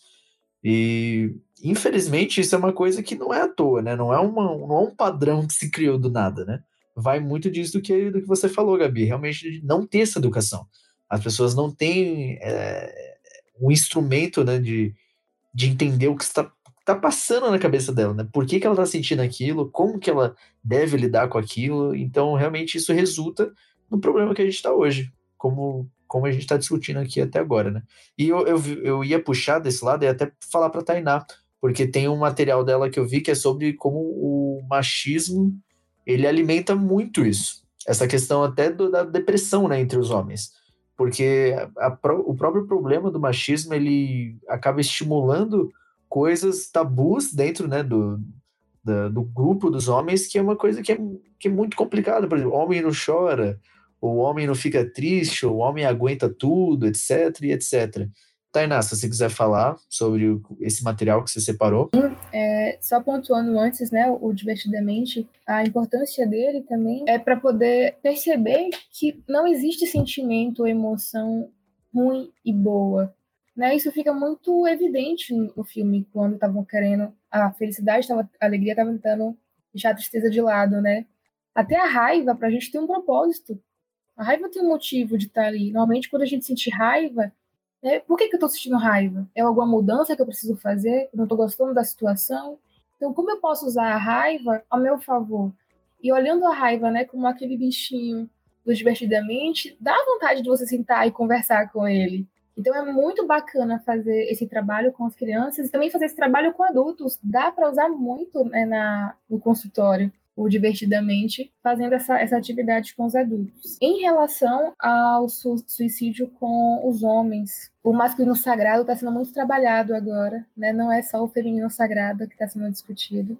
E infelizmente isso é uma coisa que não é à toa, né? Não é, uma, não é um padrão que se criou do nada, né? Vai muito disso do que, do que você falou, Gabi, realmente não ter essa educação. As pessoas não têm é, um instrumento né, de, de entender o que está tá passando na cabeça dela, né? Por que, que ela tá sentindo aquilo, como que ela deve lidar com aquilo. Então, realmente, isso resulta no problema que a gente está hoje, como, como a gente está discutindo aqui até agora, né? E eu, eu, eu ia puxar desse lado e até falar para Tainá, porque tem um material dela que eu vi que é sobre como o machismo ele alimenta muito isso. Essa questão até do, da depressão né, entre os homens. Porque a, a, o próprio problema do machismo ele acaba estimulando coisas tabus dentro né, do, da, do grupo dos homens, que é uma coisa que é, que é muito complicada. Por exemplo, homem não chora, o homem não fica triste, o homem aguenta tudo, etc, etc. Tainá, se você quiser falar sobre esse material que você separou. É, só pontuando antes, né, o Divertidamente, a importância dele também é para poder perceber que não existe sentimento ou emoção ruim e boa. Né? Isso fica muito evidente no filme, quando estavam querendo a felicidade, tava, a alegria estava tentando deixar a tristeza de lado, né? Até a raiva, para a gente ter um propósito. A raiva tem um motivo de estar ali. Normalmente, quando a gente sente raiva, Né? Por que, que eu estou sentindo raiva? É alguma mudança que eu preciso fazer? Eu não estou gostando da situação? Então, como eu posso usar a raiva ao meu favor? E olhando a raiva né, como aquele bichinho do Divertidamente, dá vontade de você sentar e conversar com ele. Então é muito bacana fazer esse trabalho com as crianças e também fazer esse trabalho com adultos. Dá para usar muito né, na, no consultório o divertidamente, fazendo essa, essa atividade com os adultos. Em relação ao su suicídio com os homens, o masculino sagrado está sendo muito trabalhado agora, né? Não é só o feminino sagrado que está sendo discutido,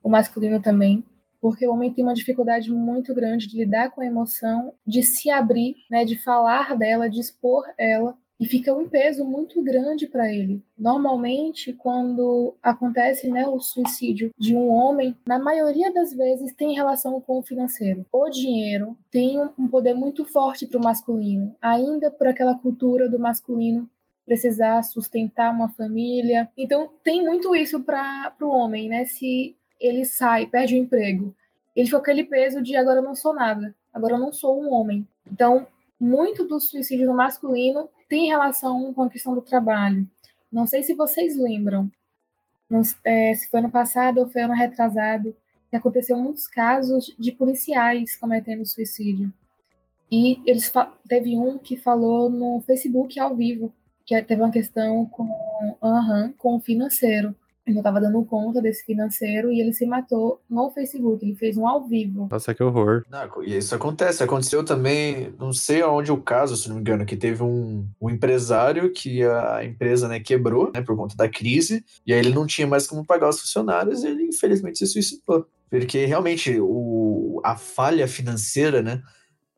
o masculino também, porque o homem tem uma dificuldade muito grande de lidar com a emoção, de se abrir, né? De falar dela, de expor ela e fica um peso muito grande para ele. Normalmente, quando acontece né, o suicídio de um homem, na maioria das vezes tem relação com o financeiro. O dinheiro tem um poder muito forte para o masculino, ainda por aquela cultura do masculino precisar sustentar uma família. Então, tem muito isso para o homem, né? Se ele sai, perde o emprego, ele fica aquele peso de agora eu não sou nada, agora eu não sou um homem. Então, muito do suicídio no masculino tem relação com a questão do trabalho. Não sei se vocês lembram, é, se foi ano passado ou foi ano retrasado, que aconteceu muitos casos de policiais cometendo suicídio. E eles teve um que falou no Facebook ao vivo, que teve uma questão com, uhum, com o financeiro ele estava dando conta desse financeiro e ele se matou no Facebook. Ele fez um ao vivo. Nossa, que horror. Não, e isso acontece. Aconteceu também, não sei aonde o caso, se não me engano, que teve um, um empresário que a empresa né, quebrou né, por conta da crise e aí ele não tinha mais como pagar os funcionários e ele infelizmente se suicidou. Porque realmente o, a falha financeira, né,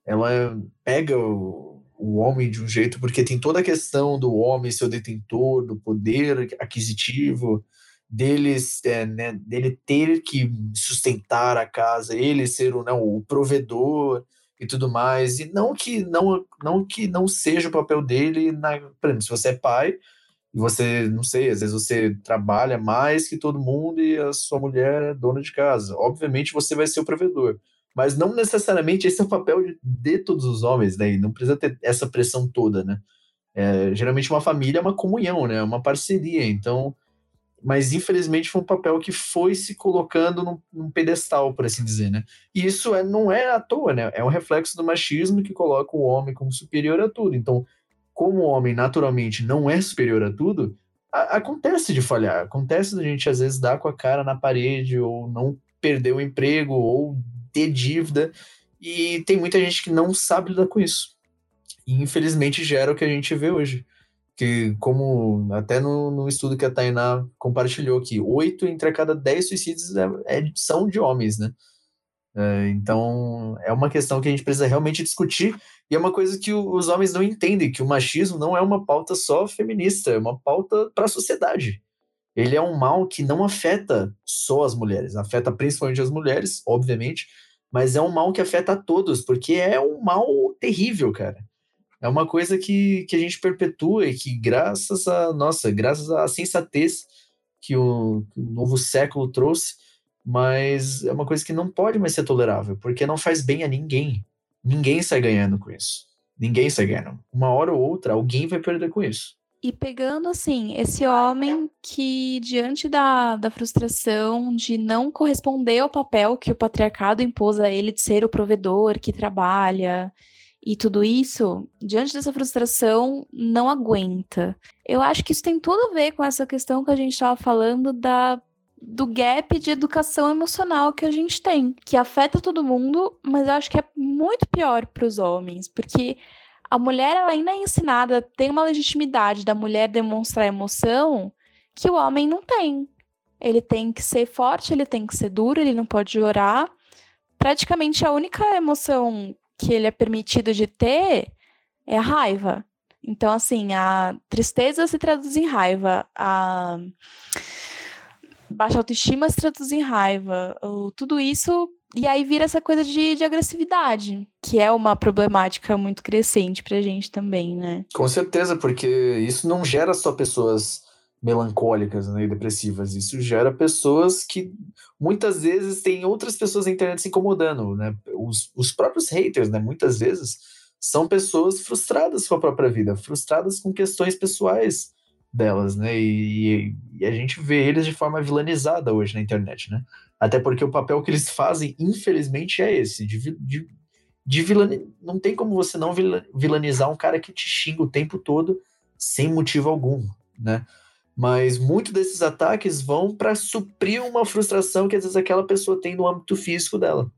ela pega o, o homem de um jeito, porque tem toda a questão do homem ser o detentor do poder aquisitivo, deles, é, né, dele ter que sustentar a casa, ele ser o, não, o provedor e tudo mais, e não que não, não que não seja o papel dele, na, por exemplo, se você é pai, e você, não sei, às vezes você trabalha mais que todo mundo e a sua mulher é dona de casa, obviamente você vai ser o provedor, mas não necessariamente esse é o papel de, de todos os homens, né, e não precisa ter essa pressão toda, né, é, geralmente uma família é uma comunhão, né, uma parceria, então mas infelizmente foi um papel que foi se colocando num, num, pedestal, por assim dizer, né? E isso é, não é à toa, né? É um reflexo do machismo que coloca o homem como superior a tudo. Então, como o homem naturalmente não é superior a tudo, a, acontece de falhar, acontece da gente às vezes dar com a cara na parede ou não perder o emprego ou ter dívida e tem muita gente que não sabe lidar com isso. E infelizmente gera o que a gente vê hoje que como até no, no, estudo que a Tainá compartilhou aqui, oito entre a cada dez suicídios é, é, são de homens, né? É, então é uma questão que a gente precisa realmente discutir e é uma coisa que o, os homens não entendem, que o machismo não é uma pauta só feminista, é uma pauta para a sociedade. Ele é um mal que não afeta só as mulheres, afeta principalmente as mulheres, obviamente, mas é um mal que afeta a todos, porque é um mal terrível, cara é uma coisa que, que a gente perpetua e que graças a, nossa, graças à sensatez que o, que o novo século trouxe, mas é uma coisa que não pode mais ser tolerável, porque não faz bem a ninguém. Ninguém sai ganhando com isso. Ninguém sai ganhando. Uma hora ou outra, alguém vai perder com isso. E pegando assim, esse homem que, diante da, da frustração de não corresponder ao papel que o patriarcado impôs a ele de ser o provedor que trabalha, e tudo isso, diante dessa frustração, não aguenta. Eu acho que isso tem tudo a ver com essa questão que a gente estava falando da do gap de educação emocional que a gente tem, que afeta todo mundo, mas eu acho que é muito pior para os homens, porque a mulher ela ainda é ensinada, tem uma legitimidade da mulher demonstrar emoção que o homem não tem. Ele tem que ser forte, ele tem que ser duro, ele não pode chorar. Praticamente a única emoção que ele é permitido de ter é a raiva. Então, assim, a tristeza se traduz em raiva, a baixa autoestima se traduz em raiva, tudo isso, e aí vira essa coisa de, de agressividade, que é uma problemática muito crescente pra gente também, né? Com certeza, porque isso não gera só pessoas melancólicas né, e depressivas. Isso gera pessoas que muitas vezes têm outras pessoas na internet se incomodando. Né? Os, os próprios haters, né, muitas vezes, são pessoas frustradas com a própria vida, frustradas com questões pessoais delas, né? E, e, a gente vê eles de forma vilanizada hoje na internet, né? Até porque o papel que eles fazem, infelizmente, é esse, de, de, de vilani... Não tem como você não vilanizar um cara que te xinga o tempo todo sem motivo algum, né? Mas muitos desses ataques vão para suprir uma frustração que às vezes aquela pessoa tem no âmbito físico dela.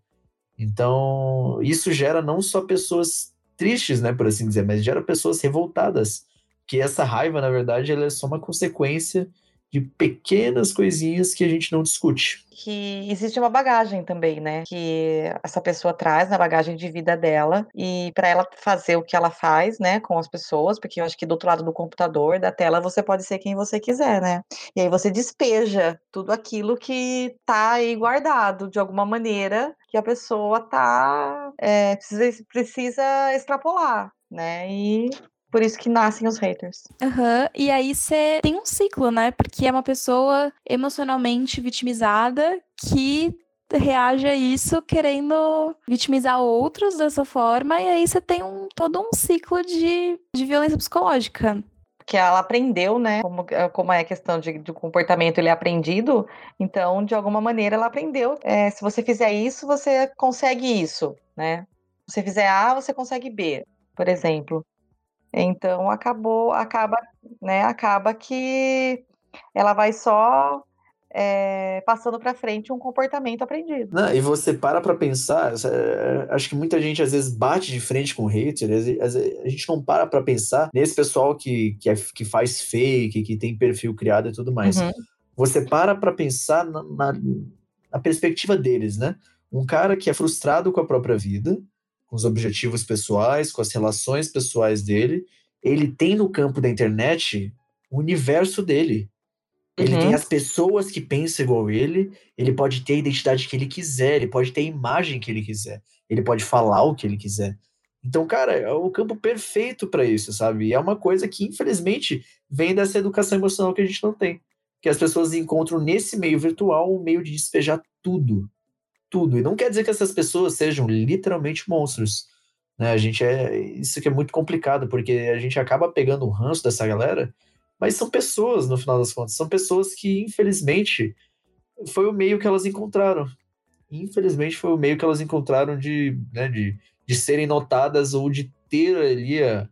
Então, isso gera não só pessoas tristes, né, por assim dizer, mas gera pessoas revoltadas que essa raiva, na verdade, ela é só uma consequência de pequenas coisinhas que a gente não discute. Que existe uma bagagem também, né? Que essa pessoa traz na bagagem de vida dela e para ela fazer o que ela faz, né, com as pessoas, porque eu acho que do outro lado do computador, da tela, você pode ser quem você quiser, né? E aí você despeja tudo aquilo que tá aí guardado de alguma maneira que a pessoa tá é, precisa, precisa extrapolar, né? E por isso que nascem os haters. Aham, uhum. e aí você tem um ciclo, né? Porque é uma pessoa emocionalmente vitimizada que reage a isso querendo vitimizar outros dessa forma, e aí você tem um, todo um ciclo de, de violência psicológica. Que ela aprendeu, né? Como, como é a questão de, de comportamento, ele é aprendido, então, de alguma maneira, ela aprendeu. É, se você fizer isso, você consegue isso, né? Se você fizer A, você consegue B, por exemplo. Então acabou, acaba, né? Acaba que ela vai só é, passando para frente um comportamento aprendido. Não, e você para para pensar, é, acho que muita gente às vezes bate de frente com o hater, a gente não para para pensar nesse pessoal que, que, é, que faz fake, que tem perfil criado e tudo mais. Uhum. Você para para pensar na, na, na perspectiva deles, né? Um cara que é frustrado com a própria vida, com os objetivos pessoais, com as relações pessoais dele. Ele tem no campo da internet o universo dele. Ele uhum. tem as pessoas que pensam igual ele, ele pode ter a identidade que ele quiser, ele pode ter a imagem que ele quiser, ele pode falar o que ele quiser. Então, cara, é o campo perfeito para isso, sabe? E é uma coisa que, infelizmente, vem dessa educação emocional que a gente não tem. Que as pessoas encontram nesse meio virtual um meio de despejar tudo tudo. E não quer dizer que essas pessoas sejam literalmente monstros. Né? A gente é. Isso que é muito complicado, porque a gente acaba pegando o ranço dessa galera, mas são pessoas, no final das contas. São pessoas que, infelizmente, foi o meio que elas encontraram. Infelizmente, foi o meio que elas encontraram de, né, de, de serem notadas ou de ter ali a,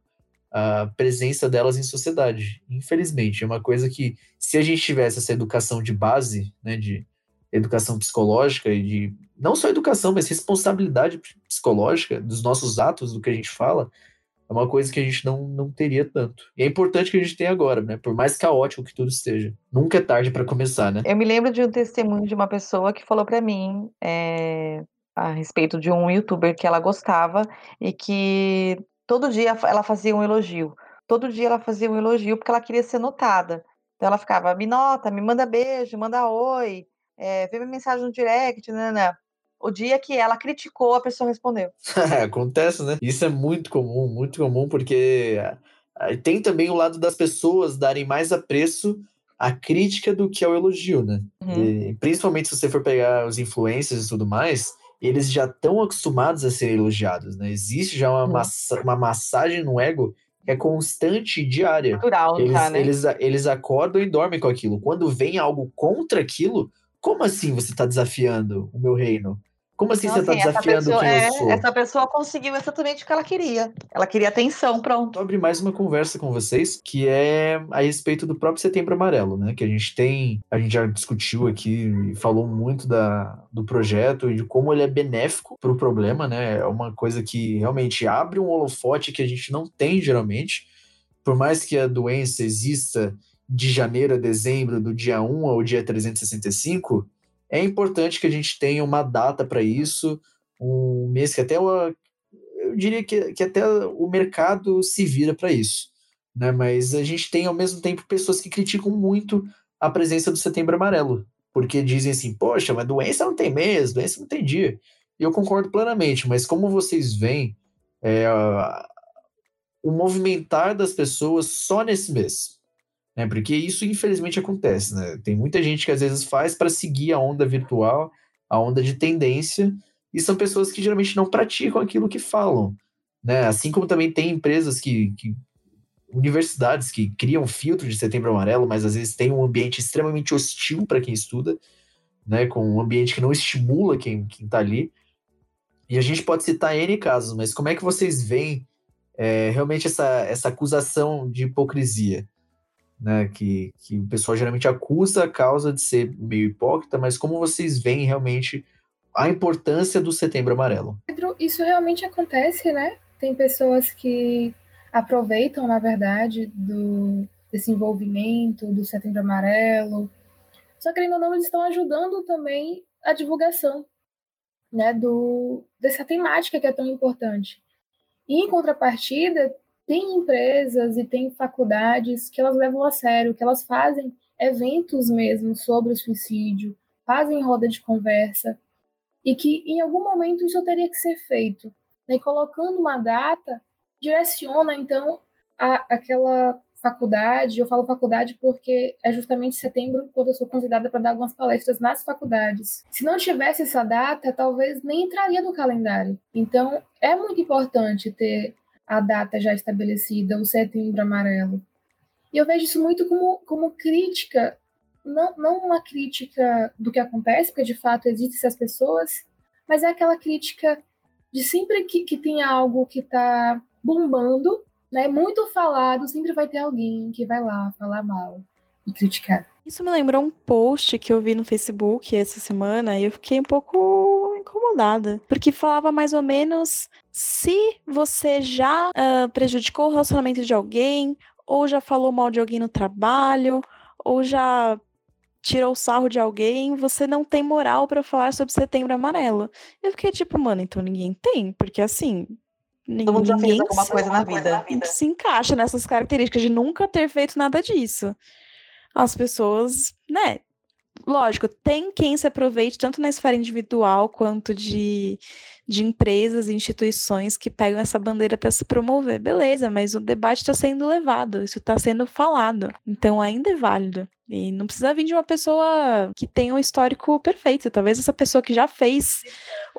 a presença delas em sociedade. Infelizmente, é uma coisa que, se a gente tivesse essa educação de base, né, de educação psicológica e de não só educação, mas responsabilidade psicológica dos nossos atos, do que a gente fala, é uma coisa que a gente não, não teria tanto. E é importante que a gente tenha agora, né? Por mais caótico que tudo esteja. Nunca é tarde para começar, né? Eu me lembro de um testemunho de uma pessoa que falou para mim é, a respeito de um youtuber que ela gostava e que todo dia ela fazia um elogio. Todo dia ela fazia um elogio porque ela queria ser notada. Então ela ficava, me nota, me manda beijo, manda oi, é, vê minha mensagem no direct, né, né? O dia que ela criticou, a pessoa respondeu. [LAUGHS] Acontece, né? Isso é muito comum, muito comum, porque tem também o lado das pessoas darem mais apreço à crítica do que ao elogio, né? Uhum. E, principalmente se você for pegar os influencers e tudo mais, eles já estão acostumados a ser elogiados, né? Existe já uma, uhum. massa, uma massagem no ego que é constante e diária. Natural, eles, tá, né? eles, eles acordam e dormem com aquilo. Quando vem algo contra aquilo, como assim você está desafiando o meu reino? Como assim então, você está assim, desafiando pessoa, quem é, eu sou? Essa pessoa conseguiu exatamente o que ela queria. Ela queria atenção, pronto. Vou abrir mais uma conversa com vocês, que é a respeito do próprio Setembro Amarelo, né? Que a gente tem, a gente já discutiu aqui e falou muito da, do projeto e de como ele é benéfico para o problema, né? É uma coisa que realmente abre um holofote que a gente não tem geralmente. Por mais que a doença exista de janeiro a dezembro, do dia 1 ao dia 365, é importante que a gente tenha uma data para isso, um mês que até o, eu diria que, que até o mercado se vira para isso. Né? Mas a gente tem, ao mesmo tempo, pessoas que criticam muito a presença do Setembro Amarelo, porque dizem assim, poxa, mas doença não tem mês, doença não tem dia. E eu concordo plenamente, mas como vocês veem é, o movimentar das pessoas só nesse mês? Né? Porque isso infelizmente acontece, né? Tem muita gente que às vezes faz para seguir a onda virtual, a onda de tendência, e são pessoas que geralmente não praticam aquilo que falam. Né? Assim como também tem empresas que, que universidades que criam filtro de setembro amarelo, mas às vezes tem um ambiente extremamente hostil para quem estuda, né, com um ambiente que não estimula quem está ali. E a gente pode citar N casos, mas como é que vocês veem é, realmente essa, essa acusação de hipocrisia? Né, que, que o pessoal geralmente acusa a causa de ser meio hipócrita, mas como vocês veem realmente a importância do setembro amarelo? Pedro, isso realmente acontece, né? Tem pessoas que aproveitam, na verdade, do desenvolvimento do Setembro Amarelo. Só que, ainda não, eles estão ajudando também a divulgação né, do, dessa temática que é tão importante. E, em contrapartida, tem empresas e tem faculdades que elas levam a sério, que elas fazem eventos mesmo sobre o suicídio, fazem roda de conversa, e que em algum momento isso teria que ser feito. Né? colocando uma data direciona, então, a, aquela faculdade, eu falo faculdade porque é justamente setembro quando eu sou convidada para dar algumas palestras nas faculdades. Se não tivesse essa data, talvez nem entraria no calendário. Então, é muito importante ter a data já estabelecida, o setembro amarelo. E eu vejo isso muito como, como crítica, não, não uma crítica do que acontece, porque de fato existem essas pessoas, mas é aquela crítica de sempre que, que tem algo que está bombando, né, muito falado, sempre vai ter alguém que vai lá falar mal e criticar. Isso me lembrou um post que eu vi no Facebook essa semana e eu fiquei um pouco incomodada, porque falava mais ou menos se você já uh, prejudicou o relacionamento de alguém, ou já falou mal de alguém no trabalho, ou já tirou sarro de alguém, você não tem moral para falar sobre Setembro Amarelo. Eu fiquei tipo, mano, então ninguém tem, porque assim, Todo mundo já fez alguma coisa na vida. Se encaixa nessas características de nunca ter feito nada disso. As pessoas, né? Lógico, tem quem se aproveite tanto na esfera individual quanto de, de empresas e instituições que pegam essa bandeira para se promover. Beleza, mas o debate está sendo levado, isso está sendo falado. Então ainda é válido. E não precisa vir de uma pessoa que tenha um histórico perfeito. Talvez essa pessoa que já fez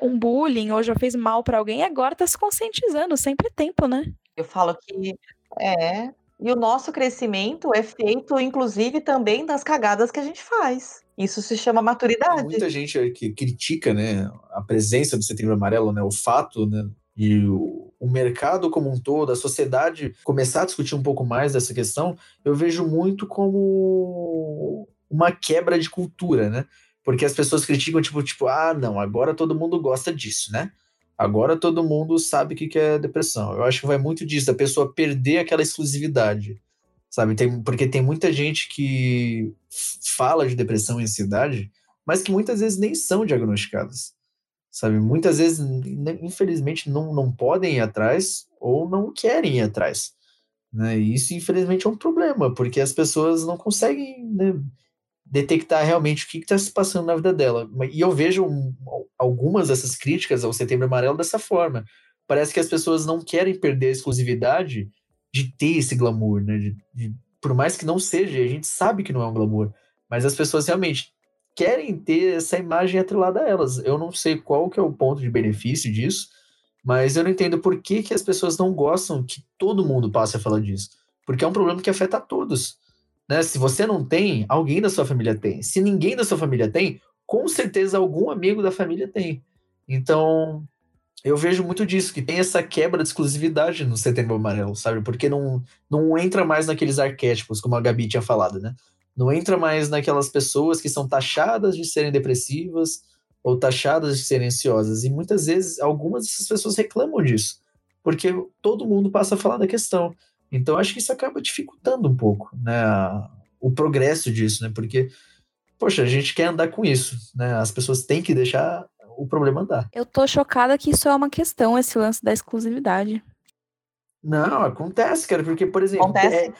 um bullying ou já fez mal para alguém agora está se conscientizando. Sempre é tempo, né? Eu falo que é. E o nosso crescimento é feito, inclusive, também das cagadas que a gente faz. Isso se chama maturidade. Muita gente que critica, né, a presença do Setembro Amarelo, né, o fato, né, e o, o, mercado como um todo, a sociedade começar a discutir um pouco mais dessa questão, eu vejo muito como uma quebra de cultura, né? Porque as pessoas criticam, tipo, tipo, ah, não, agora todo mundo gosta disso, né? Agora todo mundo sabe o que é depressão. Eu acho que vai muito disso, da pessoa perder aquela exclusividade, sabe? Tem, porque tem muita gente que fala de depressão e ansiedade, mas que muitas vezes nem são diagnosticadas sabe? Muitas vezes, infelizmente, não, não podem ir atrás ou não querem ir atrás. Né? E isso, infelizmente, é um problema, porque as pessoas não conseguem né, detectar realmente o que está se passando na vida dela. E eu vejo algumas dessas críticas ao Setembro Amarelo dessa forma. Parece que as pessoas não querem perder a exclusividade de ter esse glamour, né? De, de, por mais que não seja, a gente sabe que não é um glamour, mas as pessoas realmente querem ter essa imagem atrelada a elas. Eu não sei qual que é o ponto de benefício disso, mas eu não entendo por que, que as pessoas não gostam que todo mundo passe a falar disso. Porque é um problema que afeta a todos. Né? Se você não tem, alguém da sua família tem. Se ninguém da sua família tem, com certeza algum amigo da família tem. Então, eu vejo muito disso, que tem essa quebra de exclusividade no Setembro Amarelo, sabe? Porque não, não entra mais naqueles arquétipos, como a Gabi tinha falado, né? Não entra mais naquelas pessoas que são taxadas de serem depressivas ou taxadas de serem ansiosas. E muitas vezes, algumas dessas pessoas reclamam disso, porque todo mundo passa a falar da questão. Então, acho que isso acaba dificultando um pouco né, o progresso disso, né? Porque, poxa, a gente quer andar com isso, né? As pessoas têm que deixar o problema andar. Eu tô chocada que isso é uma questão, esse lance da exclusividade. Não, acontece, cara, porque, por exemplo, acontece. É,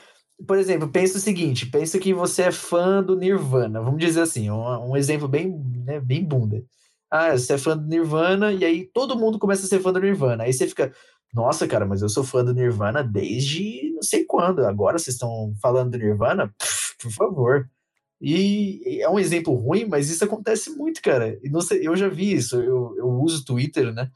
por exemplo, pensa o seguinte: pensa que você é fã do Nirvana, vamos dizer assim, um, um exemplo bem, né, bem bunda. Ah, você é fã do Nirvana, e aí todo mundo começa a ser fã do Nirvana. Aí você fica, nossa, cara, mas eu sou fã do Nirvana desde não sei quando. Agora vocês estão falando do Nirvana? Pff, por favor. E é um exemplo ruim, mas isso acontece muito, cara. E sei, eu já vi isso, eu, eu uso Twitter, né?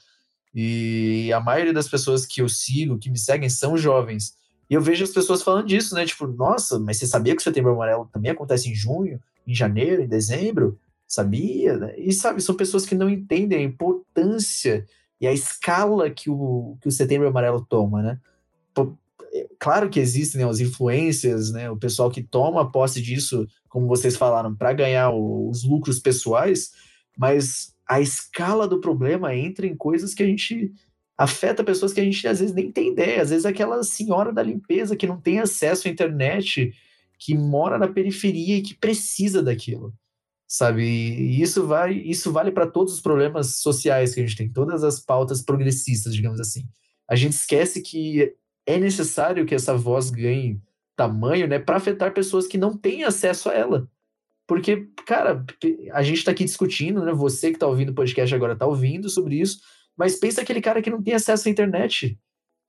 E a maioria das pessoas que eu sigo, que me seguem, são jovens. E eu vejo as pessoas falando disso, né? Tipo, nossa, mas você sabia que o setembro amarelo também acontece em junho, em janeiro, em dezembro? Sabia? Né? E sabe, são pessoas que não entendem a importância e a escala que o, que o setembro amarelo toma, né? É, claro que existem né, as influências, né? O pessoal que toma posse disso, como vocês falaram, para ganhar os lucros pessoais, mas a escala do problema entra em coisas que a gente afeta pessoas que a gente às vezes nem tem ideia. Às vezes aquela senhora da limpeza que não tem acesso à internet, que mora na periferia e que precisa daquilo. Sabe? E isso vai, isso vale para todos os problemas sociais que a gente tem, todas as pautas progressistas, digamos assim. A gente esquece que é necessário que essa voz ganhe tamanho, né, para afetar pessoas que não têm acesso a ela. Porque, cara, a gente está aqui discutindo, né? Você que está ouvindo o podcast agora está ouvindo sobre isso, mas pensa aquele cara que não tem acesso à internet,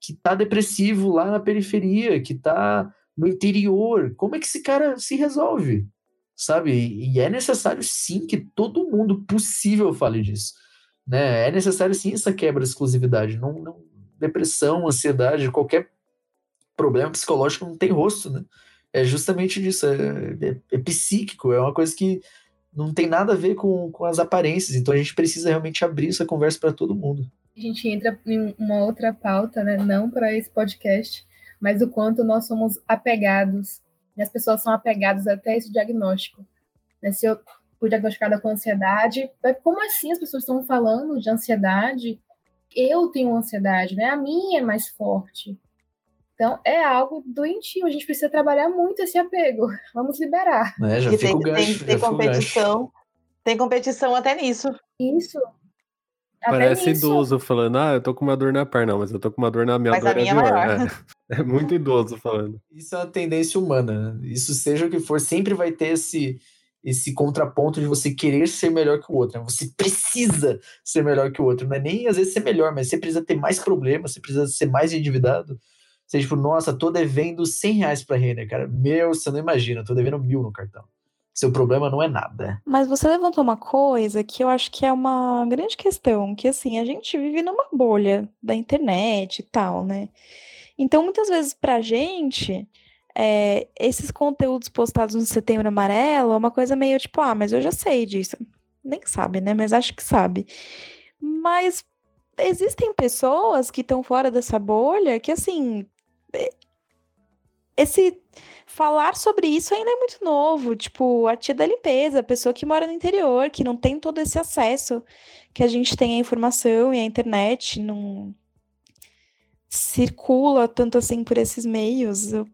que está depressivo lá na periferia, que está no interior. Como é que esse cara se resolve? Sabe? E é necessário sim que todo mundo possível fale disso. Né? É necessário sim essa quebra de exclusividade. Não, não, depressão, ansiedade, qualquer problema psicológico não tem rosto, né? É justamente disso, é, é, é, psíquico, é uma coisa que não tem nada a ver com, com as aparências, então a gente precisa realmente abrir essa conversa para todo mundo. A gente entra em uma outra pauta, né? Não para esse podcast, mas o quanto nós somos apegados, e as pessoas são apegadas até esse diagnóstico. Né? Se eu fui diagnosticada com ansiedade, como assim as pessoas estão falando de ansiedade? eu tenho ansiedade, né? A minha é mais forte. Então, é algo doentio. A gente precisa trabalhar muito esse apego. [LAUGHS] Vamos liberar. É, já e fica tem, o gancho. Tem, tem competição. Tem competição até nisso. Isso. Parece idoso falando, ah, eu tô com uma dor na perna, mas eu tô com uma dor na minha mas dor a minha é maior. É. [LAUGHS] é muito idoso falando. Isso é uma tendência humana. Né? Isso seja o que for, sempre vai ter esse esse contraponto de você querer ser melhor que o outro. Né? Você precisa ser melhor que o outro. Não é nem às vezes ser melhor, mas você precisa ter mais problemas, você precisa ser mais endividado. Você, tipo, nossa, tô devendo 100 reais pra Renner, cara. Meu, você não imagina, tô devendo mil no cartão. Seu problema não é nada. Mas você levantou uma coisa que eu acho que é uma grande questão, que assim, a gente vive numa bolha da internet e tal, né? Então, muitas vezes pra gente, é, esses conteúdos postados no Setembro Amarelo é uma coisa meio tipo, ah, mas eu já sei disso. Nem sabe, né? Mas acho que sabe. Mas existem pessoas que estão fora dessa bolha que, assim, é, esse falar sobre isso ainda é muito novo. Tipo, a tia da limpeza, a pessoa que mora no interior, que não tem todo esse acesso que a gente tem à informação e à internet, não circula tanto assim por esses meios. É,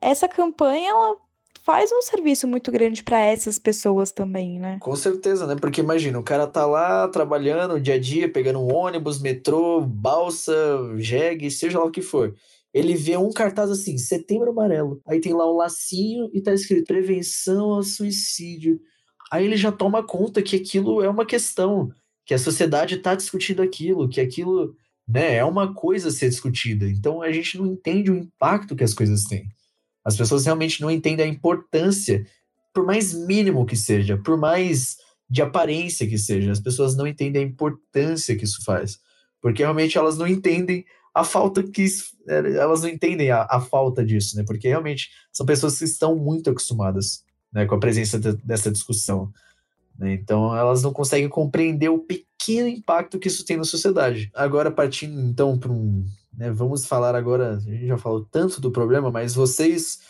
essa campanha ela faz um serviço muito grande para essas pessoas também, né? Com certeza, né? Porque imagina, o cara tá lá trabalhando dia a dia, pegando um ônibus, metrô, balsa, jegue, seja lá o que for. Ele vê um cartaz assim, setembro amarelo. Aí tem lá um lacinho e tá escrito prevenção ao suicídio. Aí ele já toma conta que aquilo é uma questão, que a sociedade tá discutindo aquilo, que aquilo né, é uma coisa a ser discutida. Então a gente não entende o impacto que as coisas têm. As pessoas realmente não entendem a importância, por mais mínimo que seja, por mais de aparência que seja, as pessoas não entendem a importância que isso faz. Porque realmente elas não entendem a falta que é, elas não entendem a, a, falta disso, né? Porque realmente são pessoas que estão muito acostumadas né, com a presença de, dessa discussão. Né? Então elas não conseguem compreender o pequeno impacto que isso tem na sociedade. Agora, partindo então para um né? Vamos falar agora, a gente já falou tanto do problema, mas vocês,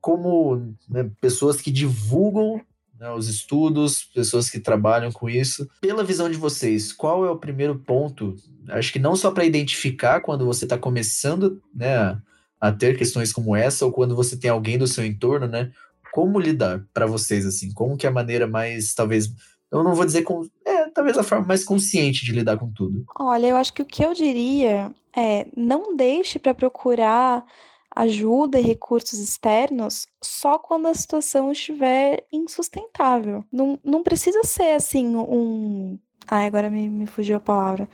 como né, pessoas que divulgam né, os estudos, pessoas que trabalham com isso, pela visão de vocês, qual é o primeiro ponto? Acho que não só para identificar quando você está começando né, a ter questões como essa, ou quando você tem alguém do seu entorno, né? Como lidar para vocês, assim? Como que é a maneira mais, talvez, eu não vou dizer com. É, talvez a forma mais consciente de lidar com tudo. Olha, eu acho que o que eu diria é não deixe para procurar ajuda e recursos externos só quando a situação estiver insustentável. Não, não precisa ser assim um. Ai, agora me, me fugiu a palavra.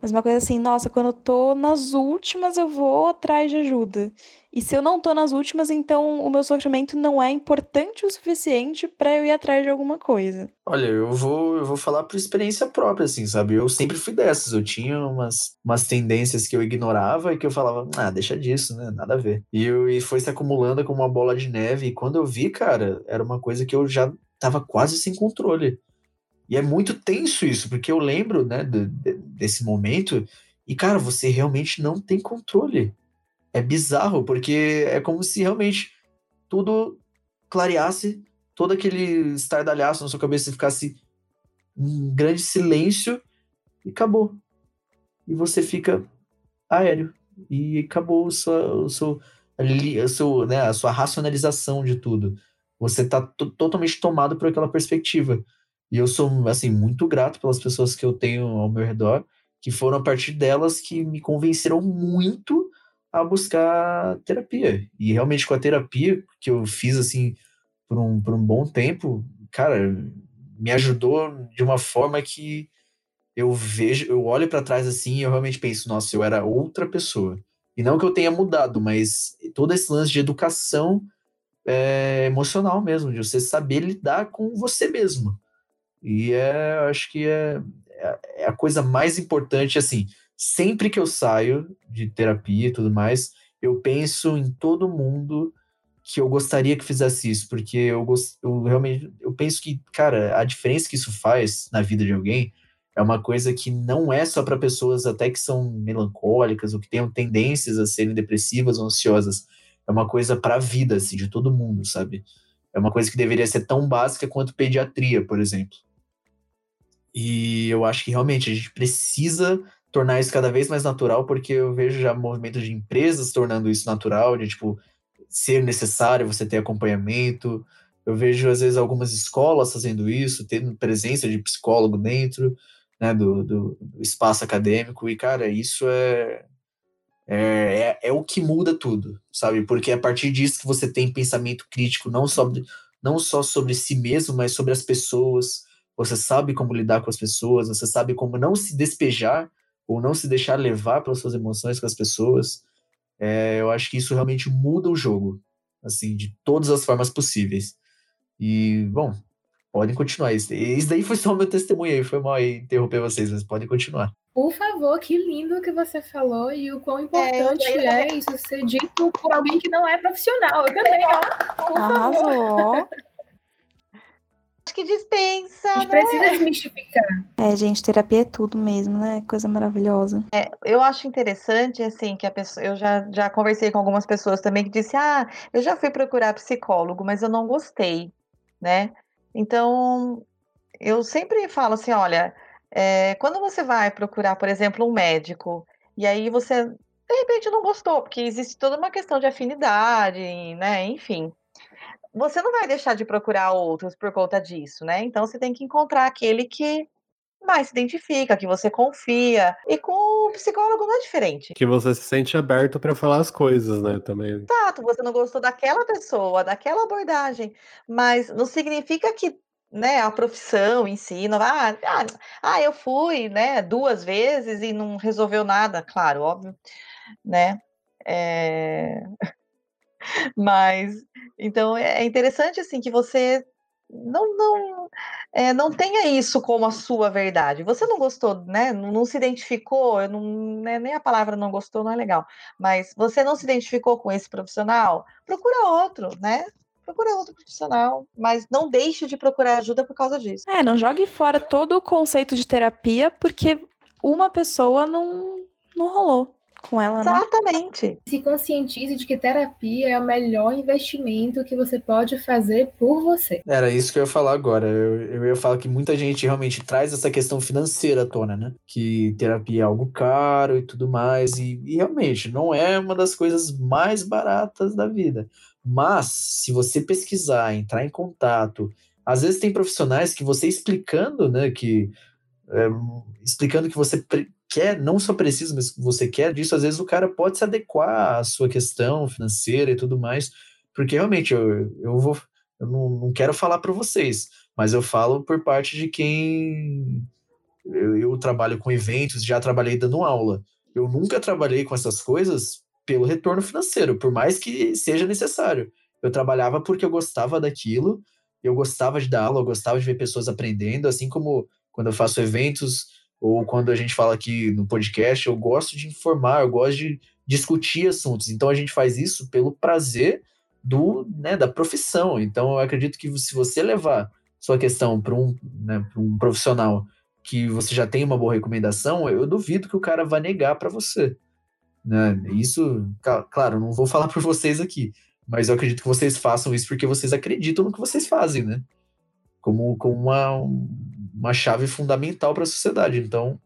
Mas uma coisa assim, nossa, quando eu tô nas últimas, eu vou atrás de ajuda. E se eu não tô nas últimas, então o meu sofrimento não é importante o suficiente para eu ir atrás de alguma coisa. Olha, eu vou, eu vou falar por experiência própria, assim, sabe? Eu sempre fui dessas. Eu tinha umas, umas tendências que eu ignorava e que eu falava, ah, deixa disso, né? Nada a ver. E, eu, e foi se acumulando como uma bola de neve. E quando eu vi, cara, era uma coisa que eu já tava quase sem controle. E é muito tenso isso, porque eu lembro, né, de, de, desse momento. E, cara, você realmente não tem controle é bizarro, porque é como se realmente tudo clareasse, todo aquele estardalhaço na sua cabeça ficasse um grande silêncio e acabou. E você fica aéreo. E acabou o seu, o seu, o seu, né, a sua racionalização de tudo. Você está totalmente tomado por aquela perspectiva. E eu sou, assim, muito grato pelas pessoas que eu tenho ao meu redor, que foram a partir delas que me convenceram muito a buscar terapia. E realmente com a terapia que eu fiz assim por um, por um bom tempo, cara, me ajudou de uma forma que eu vejo, eu olho para trás assim e eu realmente penso, nossa, eu era outra pessoa. E não que eu tenha mudado, mas todo esse lance de educação é, emocional mesmo, de você saber lidar com você mesmo. E é, acho que é, é, é a coisa mais importante, assim, sempre que eu saio de terapia e tudo mais, eu penso em todo mundo que eu gostaria que fizesse isso, porque eu, gost... eu realmente eu penso que, cara, a diferença que isso faz na vida de alguém é uma coisa que não é só para pessoas até que são melancólicas ou que tenham tendências a serem depressivas ou ansiosas. É uma coisa para a vida, assim, de todo mundo, sabe? É uma coisa que deveria ser tão básica quanto pediatria, por exemplo. E eu acho que realmente a gente precisa tornar isso cada vez mais natural, porque eu vejo já movimentos de empresas tornando isso natural, de tipo ser necessário você ter acompanhamento. Eu vejo às vezes algumas escolas fazendo isso, tendo presença de psicólogo dentro, né, do, do, espaço acadêmico. E cara, isso é, é, é, é o que muda tudo, sabe? Porque é a partir disso que você tem pensamento crítico, não sobre não só sobre si mesmo, mas sobre as pessoas. Você sabe como lidar com as pessoas, você sabe como não se despejar ou não se deixar levar pelas suas emoções com as pessoas, é, eu acho que isso realmente muda o jogo, assim, de todas as formas possíveis. E, bom, podem continuar. Isso, isso daí foi só o meu testemunho aí, foi mal interromper vocês, mas podem continuar. Por favor, que lindo que você falou e o quão importante é, é isso ser dito por alguém que não é profissional. Eu também, ó. Por favor que dispensa. A gente né? precisa desmistificar. É, gente, terapia é tudo mesmo, né? Coisa maravilhosa. É, eu acho interessante, assim, que a pessoa. Eu já, já conversei com algumas pessoas também que disse: ah, eu já fui procurar psicólogo, mas eu não gostei, né? Então, eu sempre falo assim: olha, é, quando você vai procurar, por exemplo, um médico, e aí você de repente não gostou, porque existe toda uma questão de afinidade, né? Enfim você não vai deixar de procurar outros por conta disso, né? Então você tem que encontrar aquele que mais se identifica, que você confia. E com o psicólogo não é diferente. Que você se sente aberto para falar as coisas, né? Também. Exato, você não gostou daquela pessoa, daquela abordagem, mas não significa que né, a profissão em si, não vai, ah, ah, ah, eu fui, né, duas vezes e não resolveu nada, claro, óbvio, né, é... Mas, então, é, interessante, assim, que você não não é, não tenha isso como a sua verdade. Você não gostou, né? Não, não se identificou, não, né, nem a palavra não gostou não é legal, mas você não se identificou com esse profissional, procura outro, né? Procura outro profissional, mas não deixe de procurar ajuda por causa disso. É, não jogue fora todo o conceito de terapia porque uma pessoa não, não rolou com ela, né? Exatamente. Se conscientize de que terapia é o melhor investimento que você pode fazer por você. Era isso que eu ia falar agora. Eu, eu ia falar que muita gente realmente traz essa questão financeira à tona, né? Que terapia é algo caro e tudo mais. E, e realmente, não é uma das coisas mais baratas da vida. Mas, se você pesquisar, entrar em contato, às vezes tem profissionais que você explicando, né, que é, explicando que você quer, não só precisa, mas você quer disso, às vezes o cara pode se adequar à sua questão financeira e tudo mais, porque realmente eu, eu vou, eu não, não quero falar para vocês, mas eu falo por parte de quem eu, eu trabalho com eventos, já trabalhei dando aula. Eu nunca trabalhei com essas coisas pelo retorno financeiro, por mais que seja necessário. Eu trabalhava porque eu gostava daquilo, eu gostava de dar aula, eu gostava de ver pessoas aprendendo, assim como quando eu faço eventos ou quando a gente fala aqui no podcast, eu gosto de informar, eu gosto de discutir assuntos. Então a gente faz isso pelo prazer do, né, da profissão. Então eu acredito que se você levar sua questão para um, né, um profissional que você já tem uma boa recomendação, eu duvido que o cara vá negar para você. Né? Isso, claro, não vou falar [LAUGHS] por vocês aqui, mas eu acredito que vocês façam isso porque vocês acreditam no que vocês fazem, né? Como, como uma, uma chave fundamental para a sociedade. Então,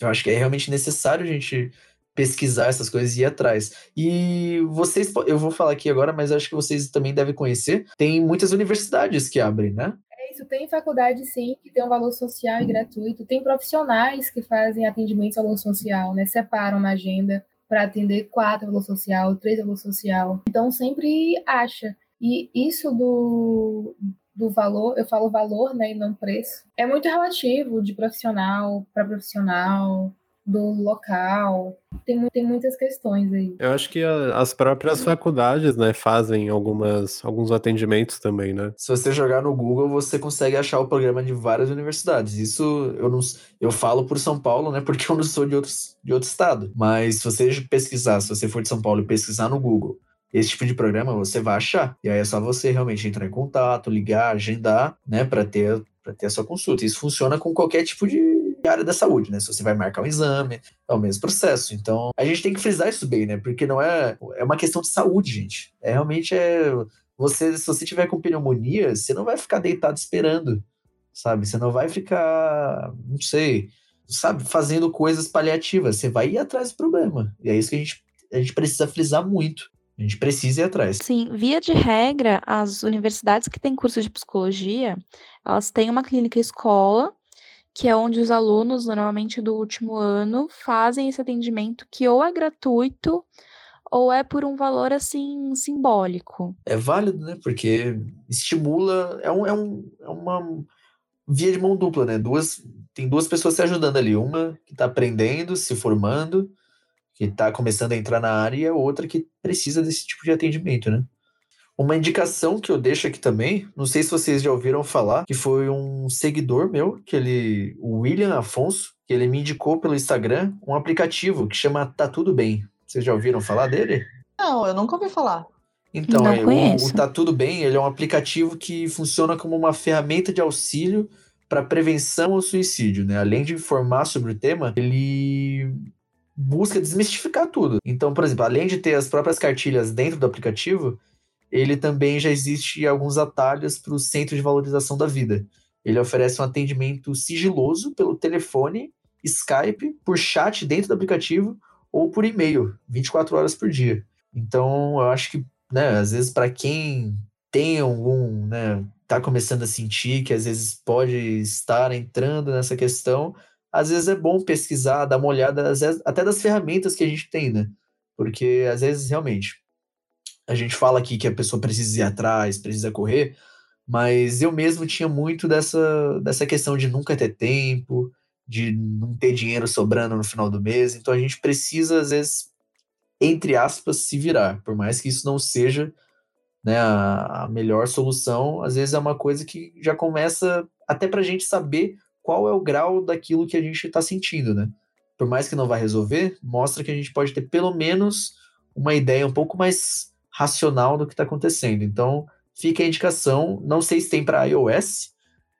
eu acho que é realmente necessário a gente pesquisar essas coisas e ir atrás. E vocês, eu vou falar aqui agora, mas acho que vocês também devem conhecer, tem muitas universidades que abrem, né? É isso, tem faculdade sim, que tem um valor social e gratuito, tem profissionais que fazem atendimento ao valor social, né? Separam na agenda para atender quatro valor social, três valor social. Então sempre acha. E isso do, do valor, eu falo valor, né, e não preço, é muito relativo de profissional para profissional, do local. Tem, tem muitas questões aí. Eu acho que a, as próprias faculdades, né, fazem algumas, alguns atendimentos também, né? Se você jogar no Google, você consegue achar o programa de várias universidades. Isso eu não eu falo por São Paulo, né, [LAUGHS] porque eu não sou de, outros, de outro estado. Mas se você pesquisar, se você for de São Paulo e pesquisar no Google esse tipo de programa você vai achar. E aí é só você realmente entrar em contato, ligar, agendar, né, para ter para ter a sua consulta. Isso funciona com qualquer tipo de área da saúde, né? Se você vai marcar um exame, é o mesmo processo. Então, a gente tem que frisar isso bem, né? Porque não é é uma questão de saúde, gente. É realmente é você se você tiver com pneumonia, você não vai ficar deitado esperando, sabe? Você não vai ficar, não sei, sabe, fazendo coisas paliativas. Você vai ir atrás do problema. E é isso que a gente a gente precisa frisar muito. A gente precisa ir atrás. Sim, via de regra, as universidades que têm curso de psicologia, elas têm uma clínica escola, que é onde os alunos, normalmente do último ano, fazem esse atendimento que ou é gratuito ou é por um valor assim simbólico. É válido, né? Porque estimula, é, um, é, um, é uma via de mão dupla, né? Duas, tem duas pessoas se ajudando ali, uma que está aprendendo, se formando, que está começando a entrar na área, e a outra que precisa desse tipo de atendimento, né? Uma indicação que eu deixo aqui também, não sei se vocês já ouviram falar, que foi um seguidor meu, que ele, o William Afonso, que ele me indicou pelo Instagram um aplicativo que chama Tá Tudo Bem. Vocês já ouviram falar dele? Não, eu nunca ouvi falar. Então, é, o, o Tá Tudo Bem, ele é um aplicativo que funciona como uma ferramenta de auxílio para prevenção ao suicídio, né? Além de informar sobre o tema, ele busca desmistificar tudo. Então, por exemplo, além de ter as próprias cartilhas dentro do aplicativo, ele também já existe alguns atalhos para o Centro de Valorização da Vida. Ele oferece um atendimento sigiloso pelo telefone, Skype, por chat dentro do aplicativo ou por e-mail, 24 horas por dia. Então, eu acho que, né, às vezes para quem tem algum, né, tá começando a sentir que às vezes pode estar entrando nessa questão, às vezes é bom pesquisar, dar uma olhada, vezes, até das ferramentas que a gente tem, né? Porque às vezes, realmente, a gente fala aqui que a pessoa precisa ir atrás, precisa correr, mas eu mesmo tinha muito dessa, dessa questão de nunca ter tempo, de não ter dinheiro sobrando no final do mês. Então a gente precisa, às vezes, entre aspas, se virar. Por mais que isso não seja né, a melhor solução, às vezes é uma coisa que já começa até para a gente saber qual é o grau daquilo que a gente está sentindo, né? Por mais que não vá resolver, mostra que a gente pode ter pelo menos uma ideia um pouco mais racional do que está acontecendo. Então, fica a indicação. Não sei se tem para iOS,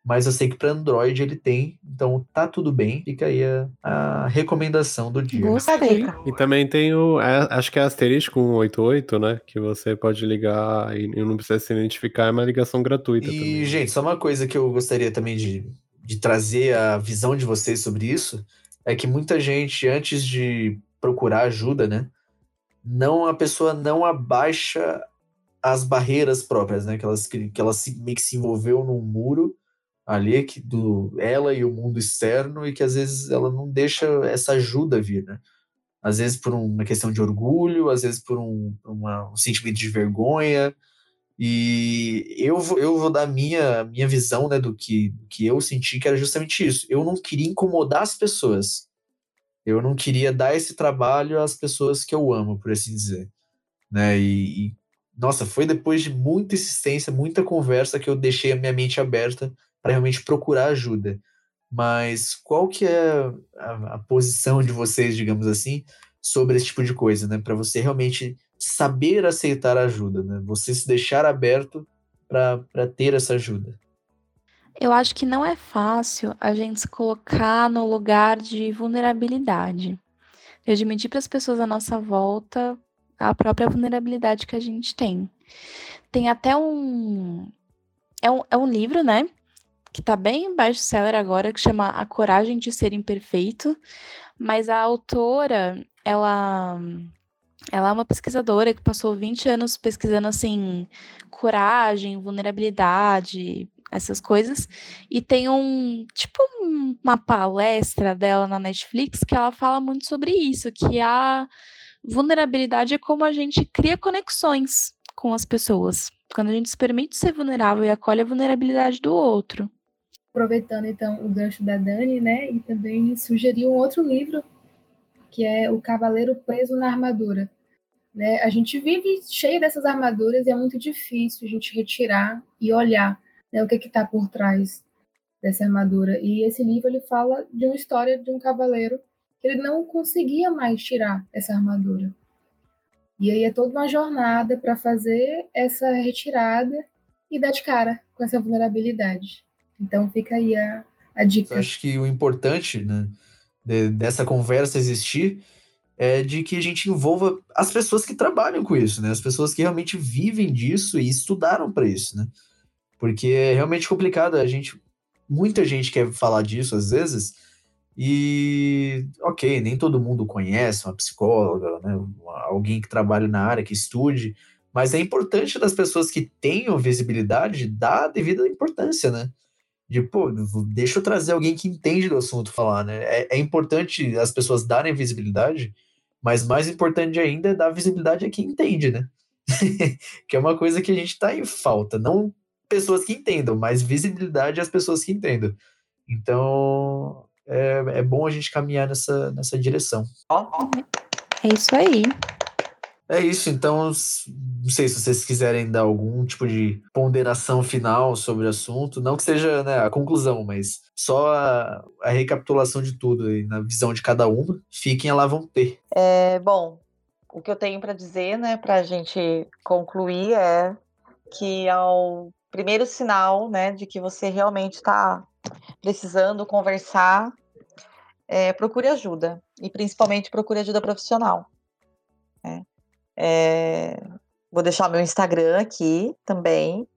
mas eu sei que para Android ele tem, então tá tudo bem. Fica aí a, a recomendação do dia. Gostei. E também tem o, é, acho que é asterisco 188, né? Que você pode ligar e não precisa se identificar, é uma ligação gratuita. E, também. gente, só uma coisa que eu gostaria também de de trazer a visão de vocês sobre isso é que muita gente, antes de procurar ajuda, né, não a pessoa não abaixa as barreiras próprias, né, que ela, que ela se, meio que se envolveu num muro ali que do ela e o mundo externo e que às vezes ela não deixa essa ajuda vir, né? Às vezes por uma questão de orgulho, às vezes por um, uma, um sentimento de vergonha, E eu, eu vou dar minha, minha visão né, do que, que eu senti, que era justamente isso. Eu não queria incomodar as pessoas. Eu não queria dar esse trabalho às pessoas que eu amo, por assim dizer. Né? E, e nossa, foi depois de muita insistência, muita conversa que eu deixei a minha mente aberta para realmente procurar ajuda. Mas qual que é a, a, posição de vocês, digamos assim, sobre esse tipo de coisa, né? Para você realmente saber aceitar ajuda, né? Você se deixar aberto para ter essa ajuda. Eu acho que não é fácil a gente se colocar no lugar de vulnerabilidade. De admitir para as pessoas à nossa volta a própria vulnerabilidade que a gente tem. Tem até um. É um, é um livro, né? Que tá bem best-seller agora, que chama A Coragem de Ser Imperfeito. Mas a autora, ela ela é uma pesquisadora que passou 20 anos pesquisando assim coragem, vulnerabilidade, essas coisas. E tem um tipo uma palestra dela na Netflix que ela fala muito sobre isso, que a vulnerabilidade é como a gente cria conexões com as pessoas. Quando a gente se permite ser vulnerável e acolhe a vulnerabilidade do outro. Aproveitando então o gancho da Dani, né, e também sugerir um outro livro que é O Cavaleiro Preso na Armadura. Né? A gente vive cheio dessas armaduras e é muito difícil a gente retirar e olhar né, o que está por trás dessa armadura. E esse livro ele fala de uma história de um cavaleiro que ele não conseguia mais tirar essa armadura. E aí é toda uma jornada para fazer essa retirada e dar de cara com essa vulnerabilidade. Então fica aí a, a dica. Eu acho que o importante né, de, dessa conversa existir é de que a gente envolva as pessoas que trabalham com isso, né? As pessoas que realmente vivem disso e estudaram para isso, né? Porque é realmente complicado. A gente, muita gente quer falar disso às vezes e, ok, nem todo mundo conhece uma psicóloga, né? Alguém que trabalha na área, que estude, mas é importante das pessoas que tenham visibilidade dar a devida importância, né? De, pô, deixa eu trazer alguém que entende do assunto falar, né? É, é importante as pessoas darem visibilidade, mas mais importante ainda é dar visibilidade a quem entende, né? [LAUGHS] que é uma coisa que a gente tá em falta. Não pessoas que entendam, mas visibilidade às pessoas que entendam. Então, é, é bom a gente caminhar nessa, nessa direção. É isso aí. É isso, então, não sei se vocês quiserem dar algum tipo de ponderação final sobre o assunto, não que seja né, a conclusão, mas só a, a recapitulação de tudo aí, na visão de cada uma, fiquem lá vão ter. É, bom, o que eu tenho para dizer, né, para a gente concluir é que ao primeiro sinal, né, de que você realmente está precisando conversar, é, procure ajuda e principalmente procure ajuda profissional. Né? É, vou deixar meu Instagram aqui também,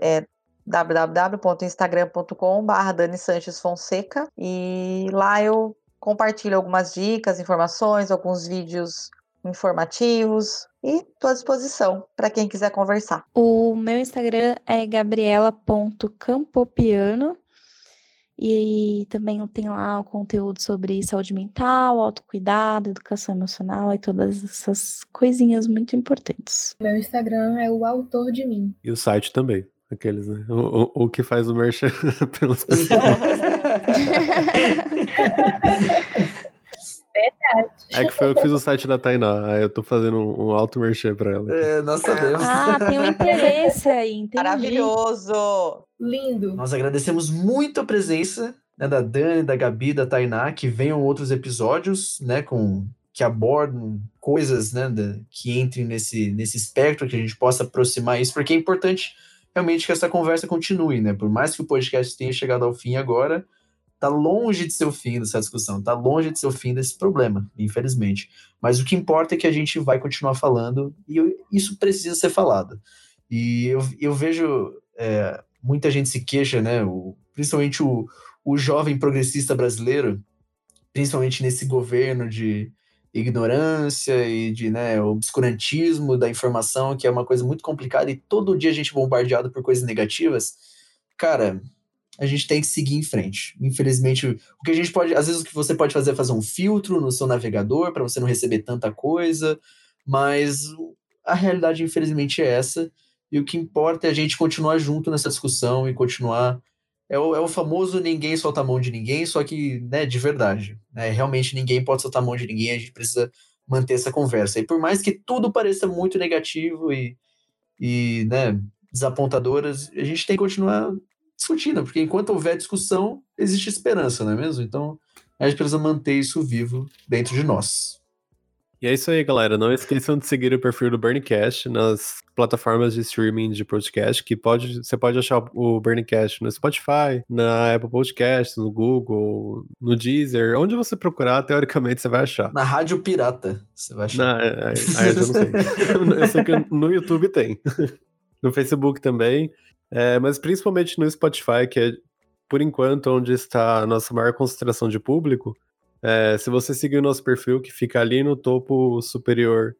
é www.instagram.com.br Dani Sanches Fonseca e lá eu compartilho algumas dicas, informações, alguns vídeos informativos e estou à disposição para quem quiser conversar. O meu Instagram é gabriela.campopiano e também tem lá o conteúdo sobre saúde mental, autocuidado, educação emocional e todas essas coisinhas muito importantes. Meu Instagram é o autor de mim. E o site também. Aqueles, né? O, o, o que faz o merchan [LAUGHS] pelas [LAUGHS] pessoas. [LAUGHS] Verdade. É que foi eu que fiz o site da Tainá. Aí eu tô fazendo um, um alto merchan pra ela. É, nós sabemos. Ah, tem um interesse aí, [LAUGHS] entendi. Maravilhoso! Lindo. Nós agradecemos muito a presença né, da Dani, da Gabi, da Tainá, que venham outros episódios, né, com que abordam coisas, né, da, que entrem nesse, nesse espectro, que a gente possa aproximar isso, porque é importante realmente que essa conversa continue, né? Por mais que o podcast tenha chegado ao fim agora, tá longe de ser o fim dessa discussão, tá longe de ser o fim desse problema, infelizmente. Mas o que importa é que a gente vai continuar falando e eu, isso precisa ser falado. E eu, eu vejo é, muita gente se queixa, né? O, principalmente o, o jovem progressista brasileiro, principalmente nesse governo de ignorância e de né, obscurantismo da informação, que é uma coisa muito complicada e todo dia a gente é bombardeado por coisas negativas. Cara, a gente tem que seguir em frente. Infelizmente, o que a gente pode, às vezes o que você pode fazer é fazer um filtro no seu navegador para você não receber tanta coisa, mas a realidade infelizmente é essa E o que importa é a gente continuar junto nessa discussão e continuar. É o, é o famoso ninguém solta a mão de ninguém, só que, né, de verdade. Né, realmente ninguém pode soltar a mão de ninguém, a gente precisa manter essa conversa. E por mais que tudo pareça muito negativo e, e né, desapontadoras, a gente tem que continuar discutindo, porque enquanto houver discussão, existe esperança, não é mesmo? Então, a gente precisa manter isso vivo dentro de nós. E é isso aí, galera. Não esqueçam de seguir o perfil do Burncast nas plataformas de streaming de podcast, que pode, você pode achar o Burncast no Spotify, na Apple Podcasts, no Google, no Deezer, onde você procurar, teoricamente você vai achar. Na Rádio Pirata, você vai achar. Na, aí, aí eu não sei. [LAUGHS] eu sei que no YouTube tem. no Facebook também. É, mas principalmente no Spotify, que é, por enquanto, onde está a nossa maior concentração de público. É, se você seguir o nosso perfil, que fica ali no topo superior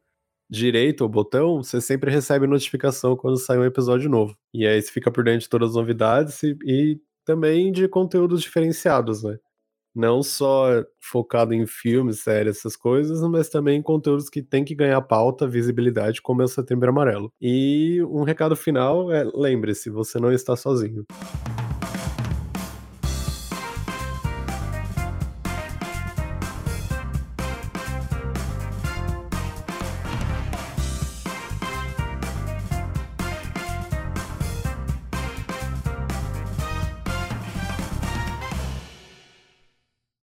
direito, o botão, você sempre recebe notificação quando sai um episódio novo. E aí você fica por dentro de todas as novidades e, e também de conteúdos diferenciados, né? Não só focado em filmes, séries, essas coisas, mas também em conteúdos que tem que ganhar pauta, visibilidade, como é o Setembro Amarelo. E um recado final é: lembre-se, você não está sozinho.